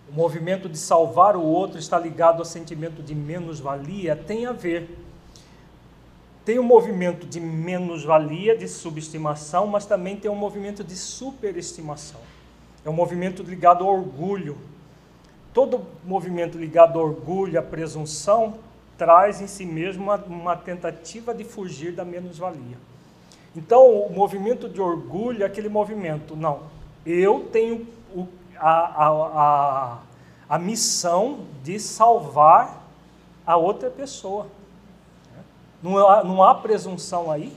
Speaker 1: O movimento de salvar o outro está ligado ao sentimento de menos-valia, tem a ver. Tem um movimento de menos-valia, de subestimação, mas também tem um movimento de superestimação. É um movimento ligado ao orgulho. Todo movimento ligado ao orgulho, à presunção, traz em si mesmo uma, uma tentativa de fugir da menos-valia. Então, o movimento de orgulho é aquele movimento, não, eu tenho o, a, a, a, a missão de salvar a outra pessoa. Não há, não há presunção aí,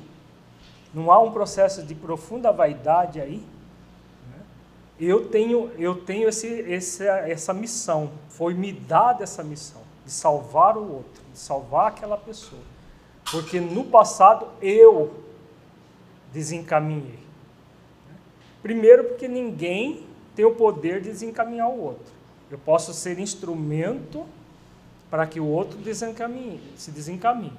Speaker 1: não há um processo de profunda vaidade aí. Eu tenho, eu tenho esse, esse, essa missão, foi me dada essa missão de salvar o outro, de salvar aquela pessoa. Porque no passado eu desencaminhei. Primeiro, porque ninguém tem o poder de desencaminhar o outro. Eu posso ser instrumento para que o outro desencaminhe, se desencaminhe.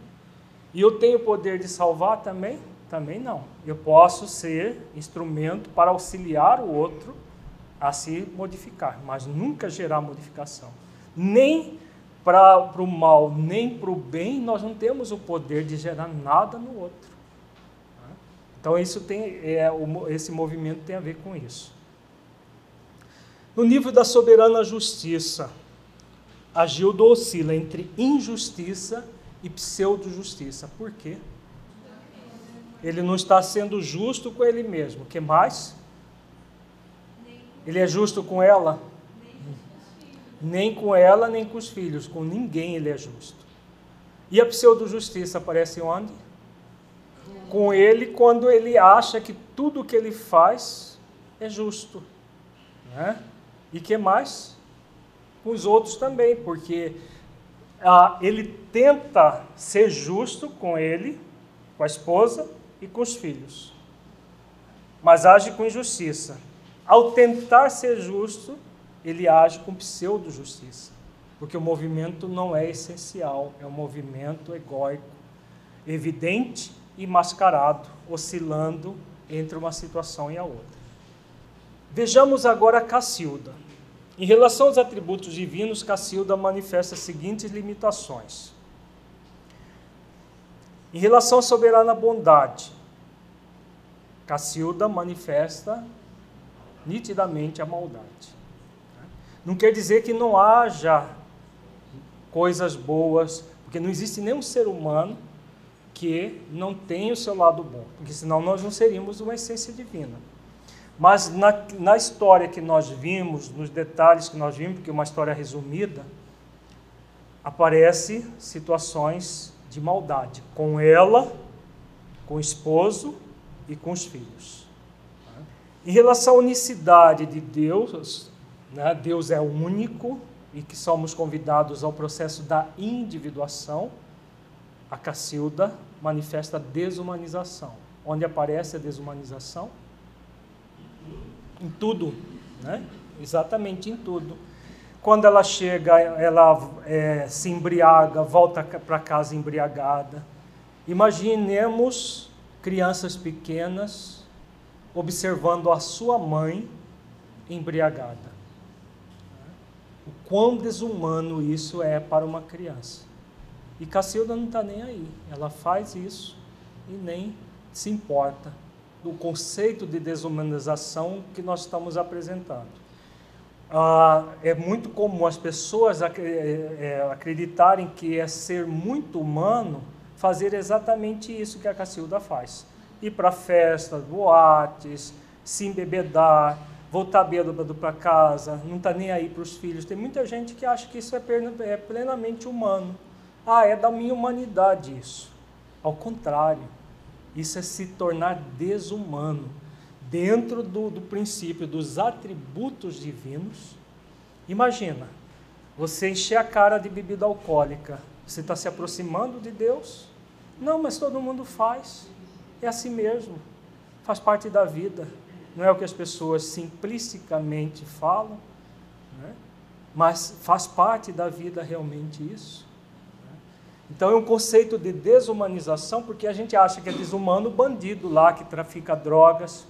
Speaker 1: E eu tenho o poder de salvar também? Também não. Eu posso ser instrumento para auxiliar o outro a se modificar, mas nunca gerar modificação. Nem para o mal, nem para o bem, nós não temos o poder de gerar nada no outro. Então isso tem, é, esse movimento tem a ver com isso. No nível da soberana justiça, Agildo oscila entre injustiça e pseudo-justiça. Por quê? Ele não está sendo justo com ele mesmo. O que mais? Ele é justo com ela? Nem com ela, nem com os filhos. Com ninguém ele é justo. E a pseudo-justiça aparece onde? Com ele quando ele acha que tudo que ele faz é justo. Né? E que mais? Com os outros também, porque ah, ele tenta ser justo com ele, com a esposa e com os filhos, mas age com injustiça. Ao tentar ser justo, ele age com pseudo-justiça, porque o movimento não é essencial, é um movimento egóico, evidente e mascarado, oscilando entre uma situação e a outra. Vejamos agora Cacilda. Em relação aos atributos divinos, Cacilda manifesta as seguintes limitações. Em relação à soberana bondade, Cacilda manifesta nitidamente a maldade. Não quer dizer que não haja coisas boas, porque não existe nenhum ser humano que não tem o seu lado bom, porque senão nós não seríamos uma essência divina. Mas na, na história que nós vimos, nos detalhes que nós vimos, porque é uma história resumida, aparece situações de maldade com ela, com o esposo e com os filhos. Em relação à unicidade de Deus, né, Deus é único e que somos convidados ao processo da individuação a Cacilda manifesta desumanização. Onde aparece a desumanização? Em tudo, né? Exatamente em tudo. Quando ela chega, ela é, se embriaga, volta para casa embriagada. Imaginemos crianças pequenas observando a sua mãe embriagada. O quão desumano isso é para uma criança. E Cacilda não está nem aí. Ela faz isso e nem se importa do conceito de desumanização que nós estamos apresentando. Ah, é muito comum as pessoas é, é, acreditarem que é ser muito humano fazer exatamente isso que a Cacilda faz. Ir para festas, boates, se embebedar, voltar bêbado para casa, não está nem aí para os filhos. Tem muita gente que acha que isso é, é plenamente humano. Ah, é da minha humanidade isso. Ao contrário, isso é se tornar desumano. Dentro do, do princípio dos atributos divinos, imagina, você encher a cara de bebida alcoólica, você está se aproximando de Deus? Não, mas todo mundo faz. É assim mesmo. Faz parte da vida. Não é o que as pessoas simplisticamente falam, né? mas faz parte da vida realmente isso. Então é um conceito de desumanização, porque a gente acha que é desumano o bandido lá que trafica drogas,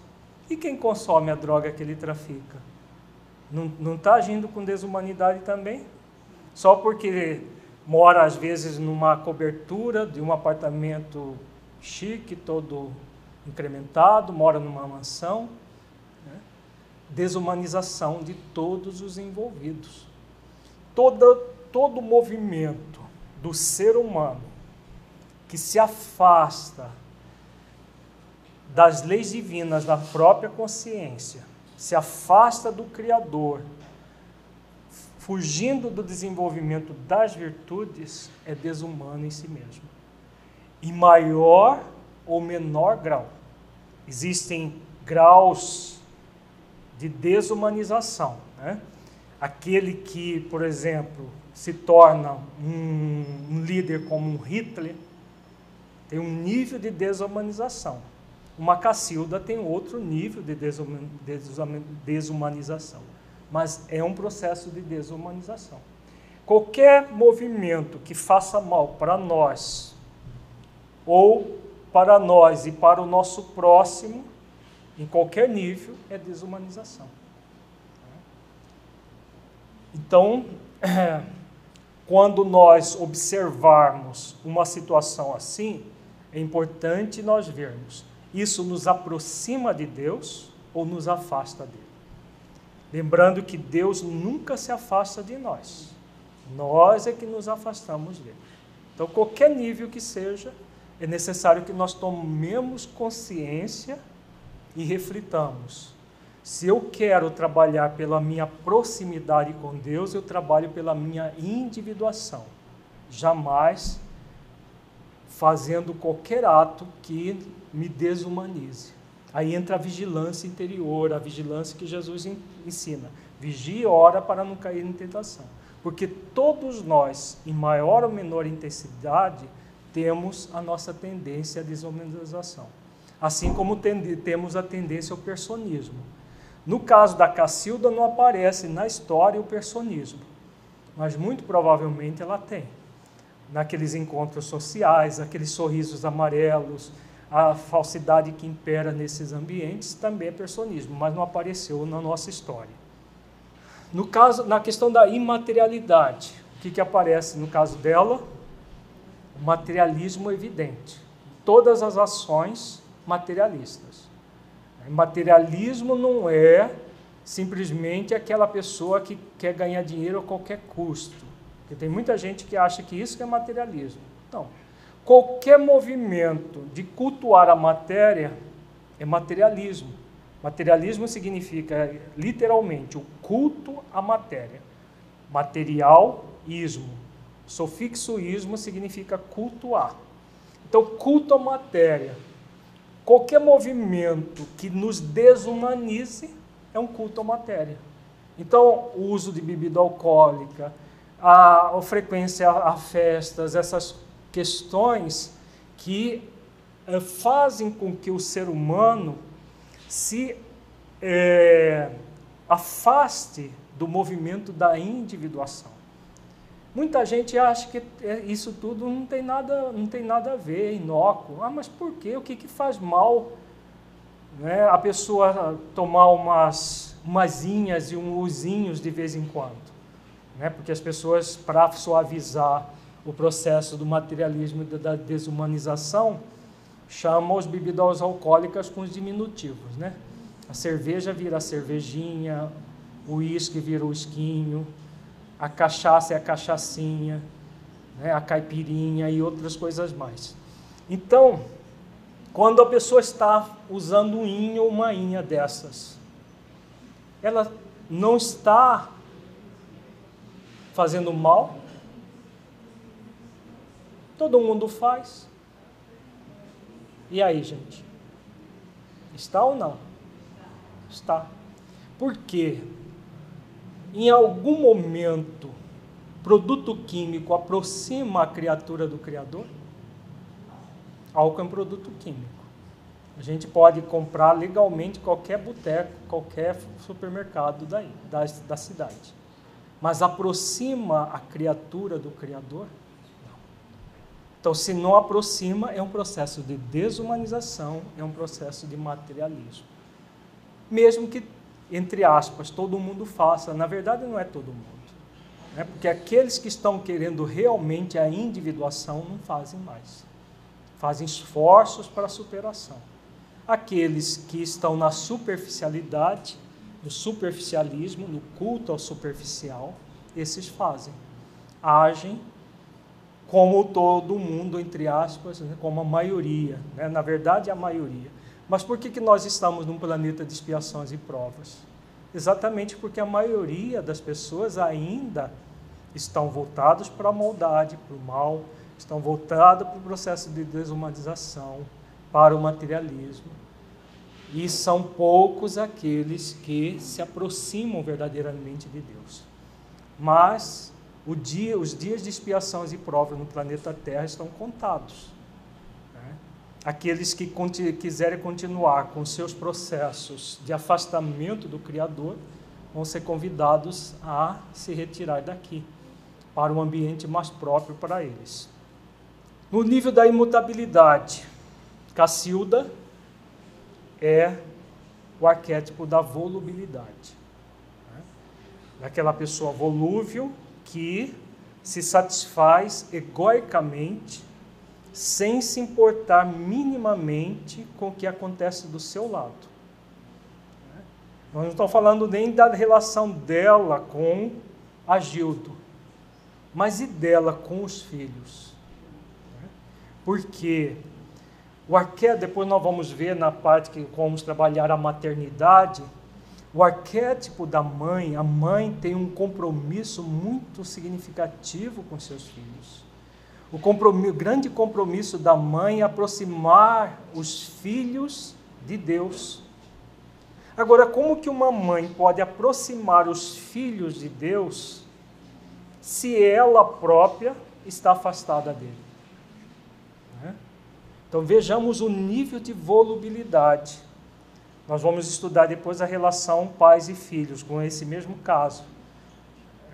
Speaker 1: E quem consome a droga que ele trafica? Não está agindo com desumanidade também? Só porque mora, às vezes, numa cobertura de um apartamento chique, todo incrementado, mora numa mansão. Né? Desumanização de todos os envolvidos. Toda, todo movimento do ser humano que se afasta das leis divinas da própria consciência, se afasta do Criador, fugindo do desenvolvimento das virtudes, é desumano em si mesmo. Em maior ou menor grau. Existem graus de desumanização. Né? Aquele que, por exemplo, se torna um, líder como um Hitler, tem um nível de desumanização. Uma Cacilda tem outro nível de desumanização, mas é um processo de desumanização. Qualquer movimento que faça mal para nós, ou para nós e para o nosso próximo, em qualquer nível, é desumanização. Então, (clears throat) quando nós observarmos uma situação assim, é importante nós vermos isso nos aproxima de Deus ou nos afasta dele. Lembrando que Deus nunca se afasta de nós, nós é que nos afastamos dele. Então, qualquer nível que seja, é necessário que nós tomemos consciência e reflitamos. Se eu quero trabalhar pela minha proximidade com Deus, eu trabalho pela minha individuação. Jamais fazendo qualquer ato que me desumanize. Aí entra a vigilância interior, a vigilância que Jesus ensina. Vigie e ora para não cair em tentação. Porque todos nós, em maior ou menor intensidade, temos a nossa tendência à desumanização. Assim como temos a tendência ao personismo. No caso da Cacilda, não aparece na história o personismo, mas muito provavelmente ela tem naqueles encontros sociais, aqueles sorrisos amarelos, a falsidade que impera nesses ambientes também é personismo, mas não apareceu na nossa história. No caso, na questão da imaterialidade, o que, que aparece no caso dela? O materialismo evidente. Todas as ações materialistas. Materialismo não é simplesmente aquela pessoa que quer ganhar dinheiro a qualquer custo. Porque tem muita gente que acha que isso é materialismo. Não. Qualquer movimento de cultuar a matéria é materialismo. Materialismo significa literalmente o culto à matéria. Materialismo. Sufixo ismo significa cultuar. Então, culto à matéria. Qualquer movimento que nos desumanize é um culto à matéria. Então, o uso de bebida alcoólica, a, a frequência a festas, essas questões que é, fazem com que o ser humano se é, afaste do movimento da individuação. Muita gente acha que eh, isso tudo não tem nada, não tem nada a ver, é inócuo. Ah, mas por quê? O que, que faz mal né, a pessoa tomar umas umasinhas e uns usinhos de vez em quando? né? porque as pessoas, para suavizar o processo do materialismo e da desumanização, chamam as bebidas alcoólicas com os diminutivos. Né? A cerveja vira cervejinha, o uísque vira o esquinho, a cachaça é a cachaçinha, né? a caipirinha e outras coisas mais. Então, quando a pessoa está usando um inho ou uma inha dessas, ela não está fazendo mal. Todo mundo faz. E aí, gente? Está ou não? Está. Por quê? Em algum momento, produto químico aproxima a criatura do Criador? Álcool é um produto químico. A gente pode comprar legalmente qualquer boteco, qualquer supermercado daí, da, da cidade mas aproxima a criatura do Criador? Então, se não aproxima, é um processo de desumanização, é um processo de materialismo. mesmo que, entre aspas, todo mundo faça. Na verdade, não é todo mundo. Né? Porque aqueles que estão querendo realmente a individuação não fazem mais. Fazem esforços para a superação. Aqueles que estão na superficialidade, no superficialismo, no culto ao superficial, esses fazem. Agem como todo mundo, entre aspas, né? como a maioria. Né? Na verdade, a maioria. Mas por que, que nós estamos num planeta de expiações e provas? Exatamente porque a maioria das pessoas ainda estão voltados para a maldade, para o mal, estão voltados para o processo de desumanização, para o materialismo. E são poucos aqueles que se aproximam verdadeiramente de Deus. Mas dia, os dias de expiações e provas no planeta Terra estão contados. Aqueles que quiserem continuar com seus processos de afastamento do Criador vão ser convidados a se retirar daqui para um ambiente mais próprio para eles. No nível da imutabilidade, Cacilda é o arquétipo da volubilidade. Né? Daquela pessoa volúvel que se satisfaz egoicamente, sem se importar minimamente com o que acontece do seu lado. Nós não estamos falando nem da relação dela com Agildo mas e dela com os filhos? Porque o arquétipo, depois nós vamos ver na parte que vamos trabalhar a maternidade, o arquétipo da mãe, a mãe tem um compromisso muito significativo com seus filhos. O, compromisso, o grande compromisso da mãe é aproximar os filhos de Deus. Agora, como que uma mãe pode aproximar os filhos de Deus se ela própria está afastada dele. Né? Então vejamos o nível de volubilidade. Nós vamos estudar depois a relação pais e filhos, com esse mesmo caso.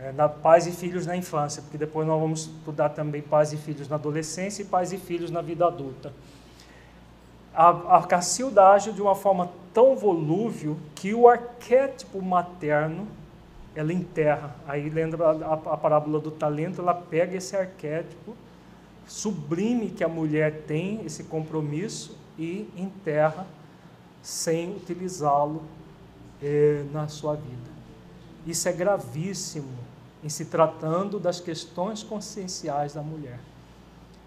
Speaker 1: É, na, pais e filhos na infância, porque depois nós vamos estudar também pais e filhos na adolescência e pais e filhos na vida adulta. A, a Cacilda age de uma forma tão volúvel que o arquétipo materno ela enterra. Aí lembra a, a, parábola do talento, ela pega esse arquétipo sublime que a mulher tem, esse compromisso, e enterra sem utilizá-lo eh, na sua vida. Isso é gravíssimo em se tratando das questões conscienciais da mulher.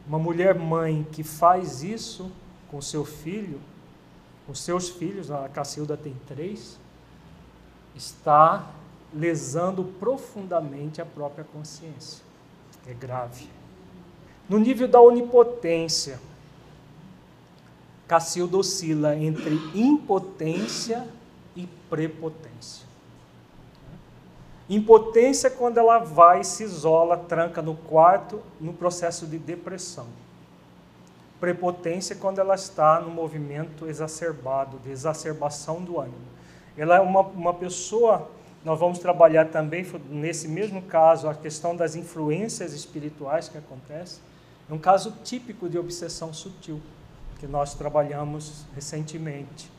Speaker 1: Uma mulher mãe que faz isso com seu filho, com seus filhos, a Cacilda tem três, está lesando profundamente a própria consciência. É grave. No nível da onipotência, Cacilda oscila entre impotência e prepotência. Impotência é quando ela vai, se isola, tranca no quarto, no processo de depressão. Prepotência é quando ela está no movimento exacerbado, de exacerbação do ânimo. Ela é uma, uma pessoa nós vamos trabalhar também, nesse mesmo caso, a questão das influências espirituais que acontecem. É um caso típico de obsessão sutil, que nós trabalhamos recentemente.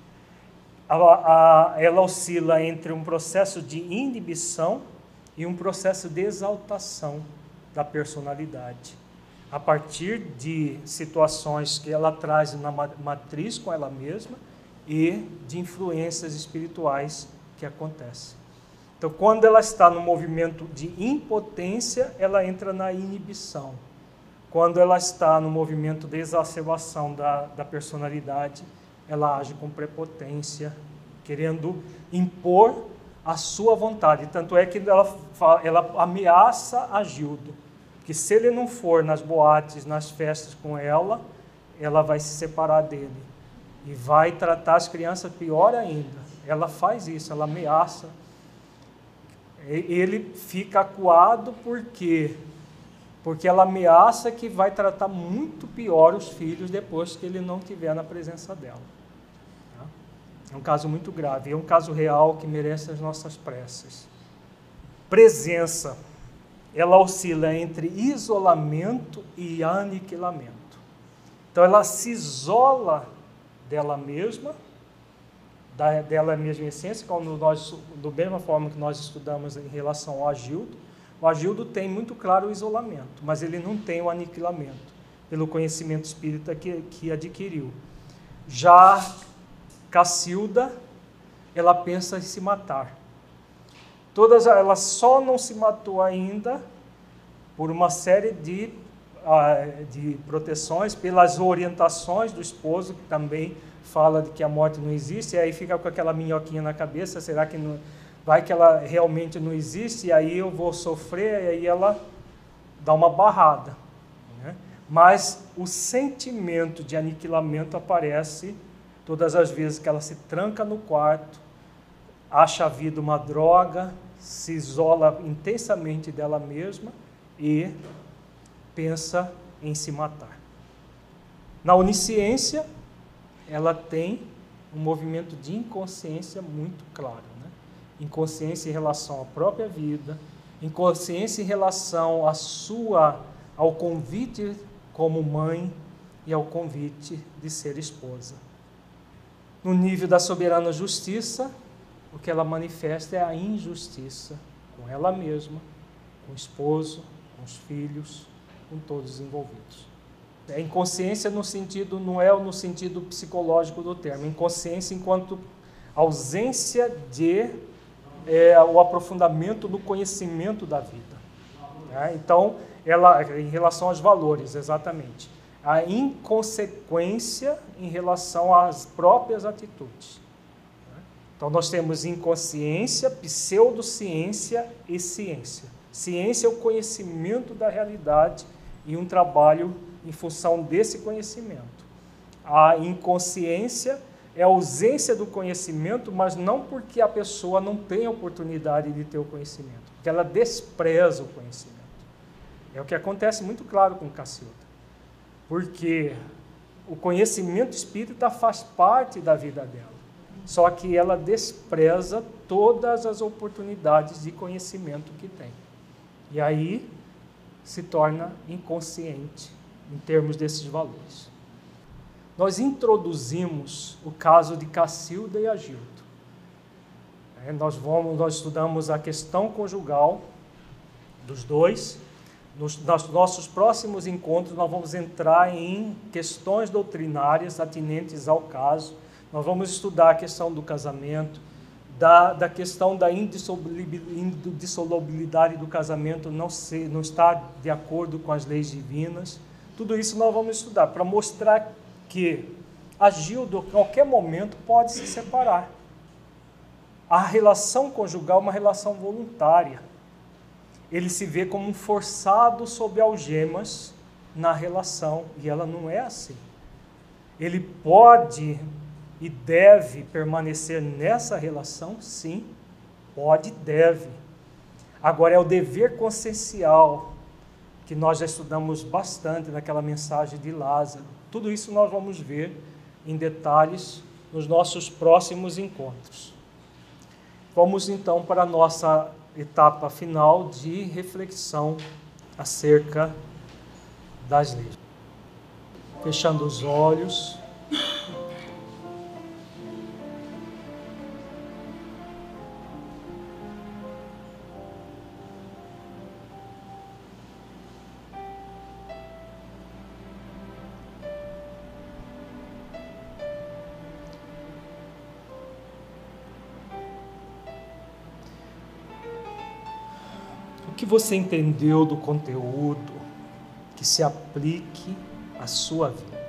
Speaker 1: A, a, ela oscila entre um processo de inibição e um processo de exaltação da personalidade. A partir de situações que ela traz na matriz com ela mesma e de influências espirituais que acontecem. Então, quando ela está no movimento de impotência, ela entra na inibição. Quando ela está no movimento de exacerbação da, da personalidade, ela age com prepotência, querendo impor a sua vontade. Tanto é que ela, ela ameaça a Gildo, que se ele não for nas boates, nas festas com ela, ela vai se separar dele. E vai tratar as crianças pior ainda. Ela faz isso, ela ameaça ele fica acuado porque porque ela ameaça que vai tratar muito pior os filhos depois que ele não estiver na presença dela. Tá? É um caso muito grave, é um caso real que merece as nossas preces. Presença, ela oscila entre isolamento e aniquilamento. Então ela se isola dela mesma dela mesma essência, como nós, da mesma forma que nós estudamos em relação ao Agildo. O Agildo tem muito claro o isolamento, mas ele não tem o aniquilamento, pelo conhecimento espírita que, que adquiriu. Já Cacilda, ela pensa em se matar. Todas, ela só não se matou ainda por uma série de, uh, de proteções, pelas orientações do esposo, que também fala de que a morte não existe, e aí fica com aquela minhoquinha na cabeça, será que não, vai que ela realmente não existe, e aí eu vou sofrer, e aí ela dá uma barrada. Né? Mas o sentimento de aniquilamento aparece todas as vezes que ela se tranca no quarto, acha a vida uma droga, se isola intensamente dela mesma e pensa em se matar. Na onisciência, ela tem um movimento de inconsciência muito claro. Inconsciência em relação à própria vida, inconsciência em relação à sua, ao convite como mãe e ao convite de ser esposa. No nível da soberana justiça, o que ela manifesta é a injustiça com ela mesma, com o esposo, com os filhos, com todos os envolvidos. É inconsciência no sentido, não é no sentido psicológico do termo, inconsciência enquanto ausência de é, o aprofundamento no conhecimento da vida. Né? Então, ela, em relação aos valores, exatamente. A inconsequência em relação às próprias atitudes. Né? Então, nós temos inconsciência, pseudociência e ciência. Ciência é o conhecimento da realidade e um trabalho em função desse conhecimento. A inconsciência é a ausência do conhecimento, mas não porque a pessoa não tem oportunidade de ter o conhecimento, porque ela despreza o conhecimento. É o que acontece muito claro com Cacilda. Porque o conhecimento espírita faz parte da vida dela. Só que ela despreza todas as oportunidades de conhecimento que tem. E aí se torna inconsciente em termos desses valores. Nós introduzimos o caso de Cacilda e Agildo. É, nós, vamos, nós estudamos a questão conjugal dos dois. Nos, nos nossos próximos encontros, nós vamos entrar em questões doutrinárias atinentes ao caso. Nós vamos estudar a questão do casamento, da, da questão da indissolubilidade do casamento não, ser, não estar de acordo com as leis divinas. Tudo isso nós vamos estudar para mostrar que a Gildo, a qualquer momento, pode se separar. A relação conjugal é uma relação voluntária. Ele se vê como um forçado sob algemas na relação, e ela não é assim. Ele pode e deve permanecer nessa relação? Sim, pode e deve. Agora é o dever consciencial que nós já estudamos bastante naquela mensagem de Lázaro. Tudo isso nós vamos ver em detalhes nos nossos próximos encontros. Vamos então para a nossa etapa final de reflexão acerca das leis. Fechando os olhos. Você entendeu do conteúdo que se aplique à sua vida.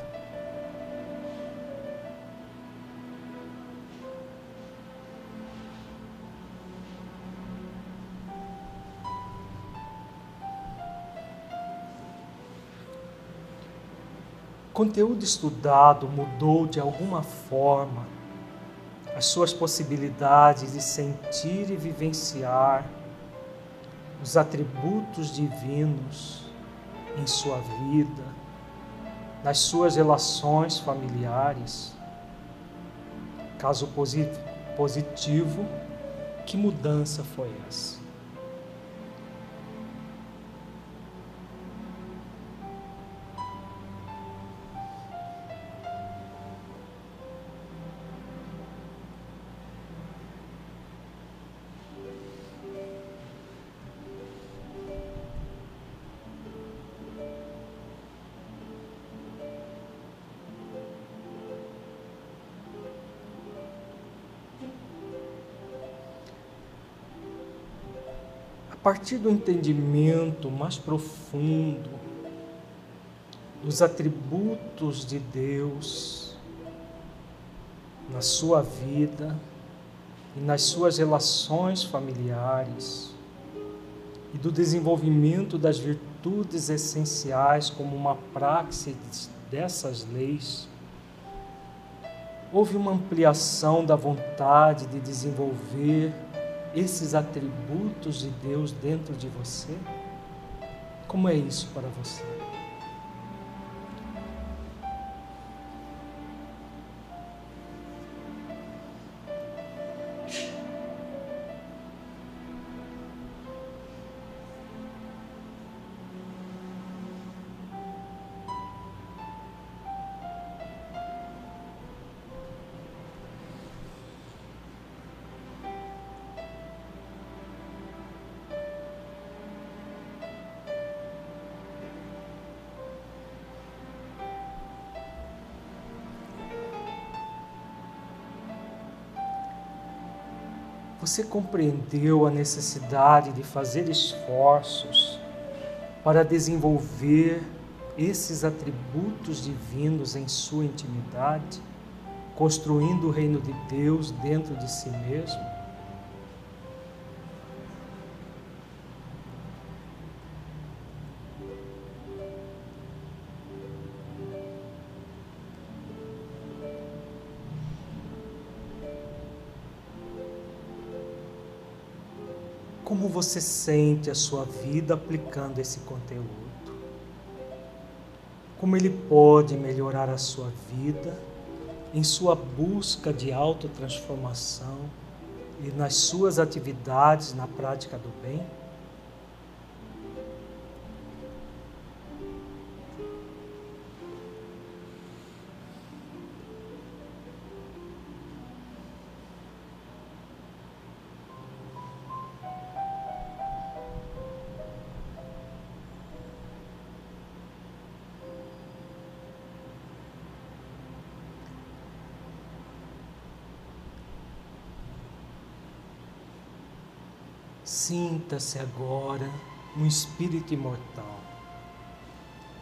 Speaker 1: Conteúdo estudado mudou de alguma forma as suas possibilidades de sentir e vivenciar os atributos divinos em sua vida, nas suas relações familiares. Caso positivo, que mudança foi essa? Partir do entendimento mais profundo dos atributos de Deus na sua vida e nas suas relações familiares e do desenvolvimento das virtudes essenciais como uma praxe dessas leis, houve uma ampliação da vontade de desenvolver esses atributos de Deus dentro de você? Como é isso para você? Você compreendeu a necessidade de fazer esforços para desenvolver esses atributos divinos em sua intimidade, construindo o reino de Deus dentro de si mesmo? Você sente a sua vida aplicando esse conteúdo? Como ele pode melhorar a sua vida em sua busca de autotransformação e nas suas atividades na prática do bem? Sinta-se agora um espírito imortal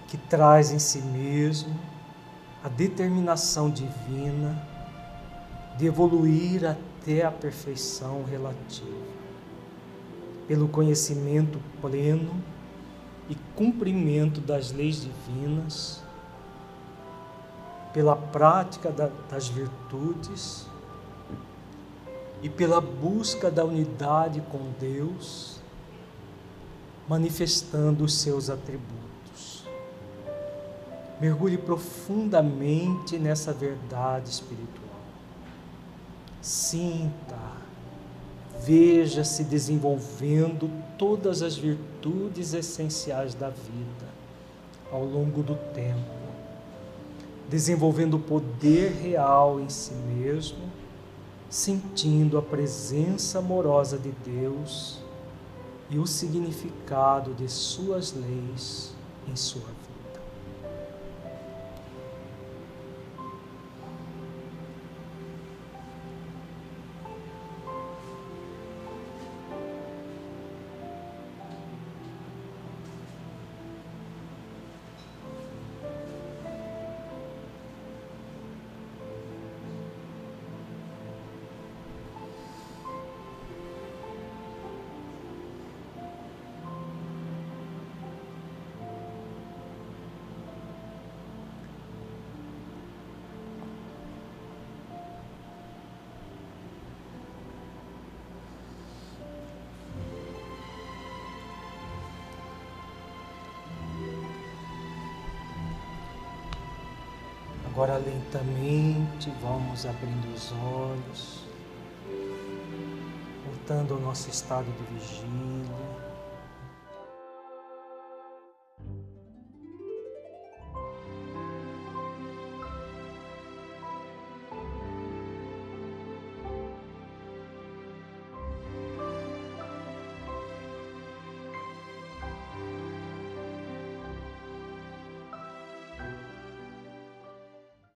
Speaker 1: que traz em si mesmo a determinação divina de evoluir até a perfeição relativa, pelo conhecimento pleno e cumprimento das leis divinas, pela prática das virtudes e pela busca da unidade com Deus, manifestando os seus atributos. Mergulhe profundamente nessa verdade espiritual. Sinta, veja se desenvolvendo todas as virtudes essenciais da vida ao longo do tempo, desenvolvendo o poder real em si mesmo sentindo a presença amorosa de Deus e o significado de Suas leis em sua vida. Agora lentamente vamos abrindo os olhos, voltando ao nosso estado de vigília.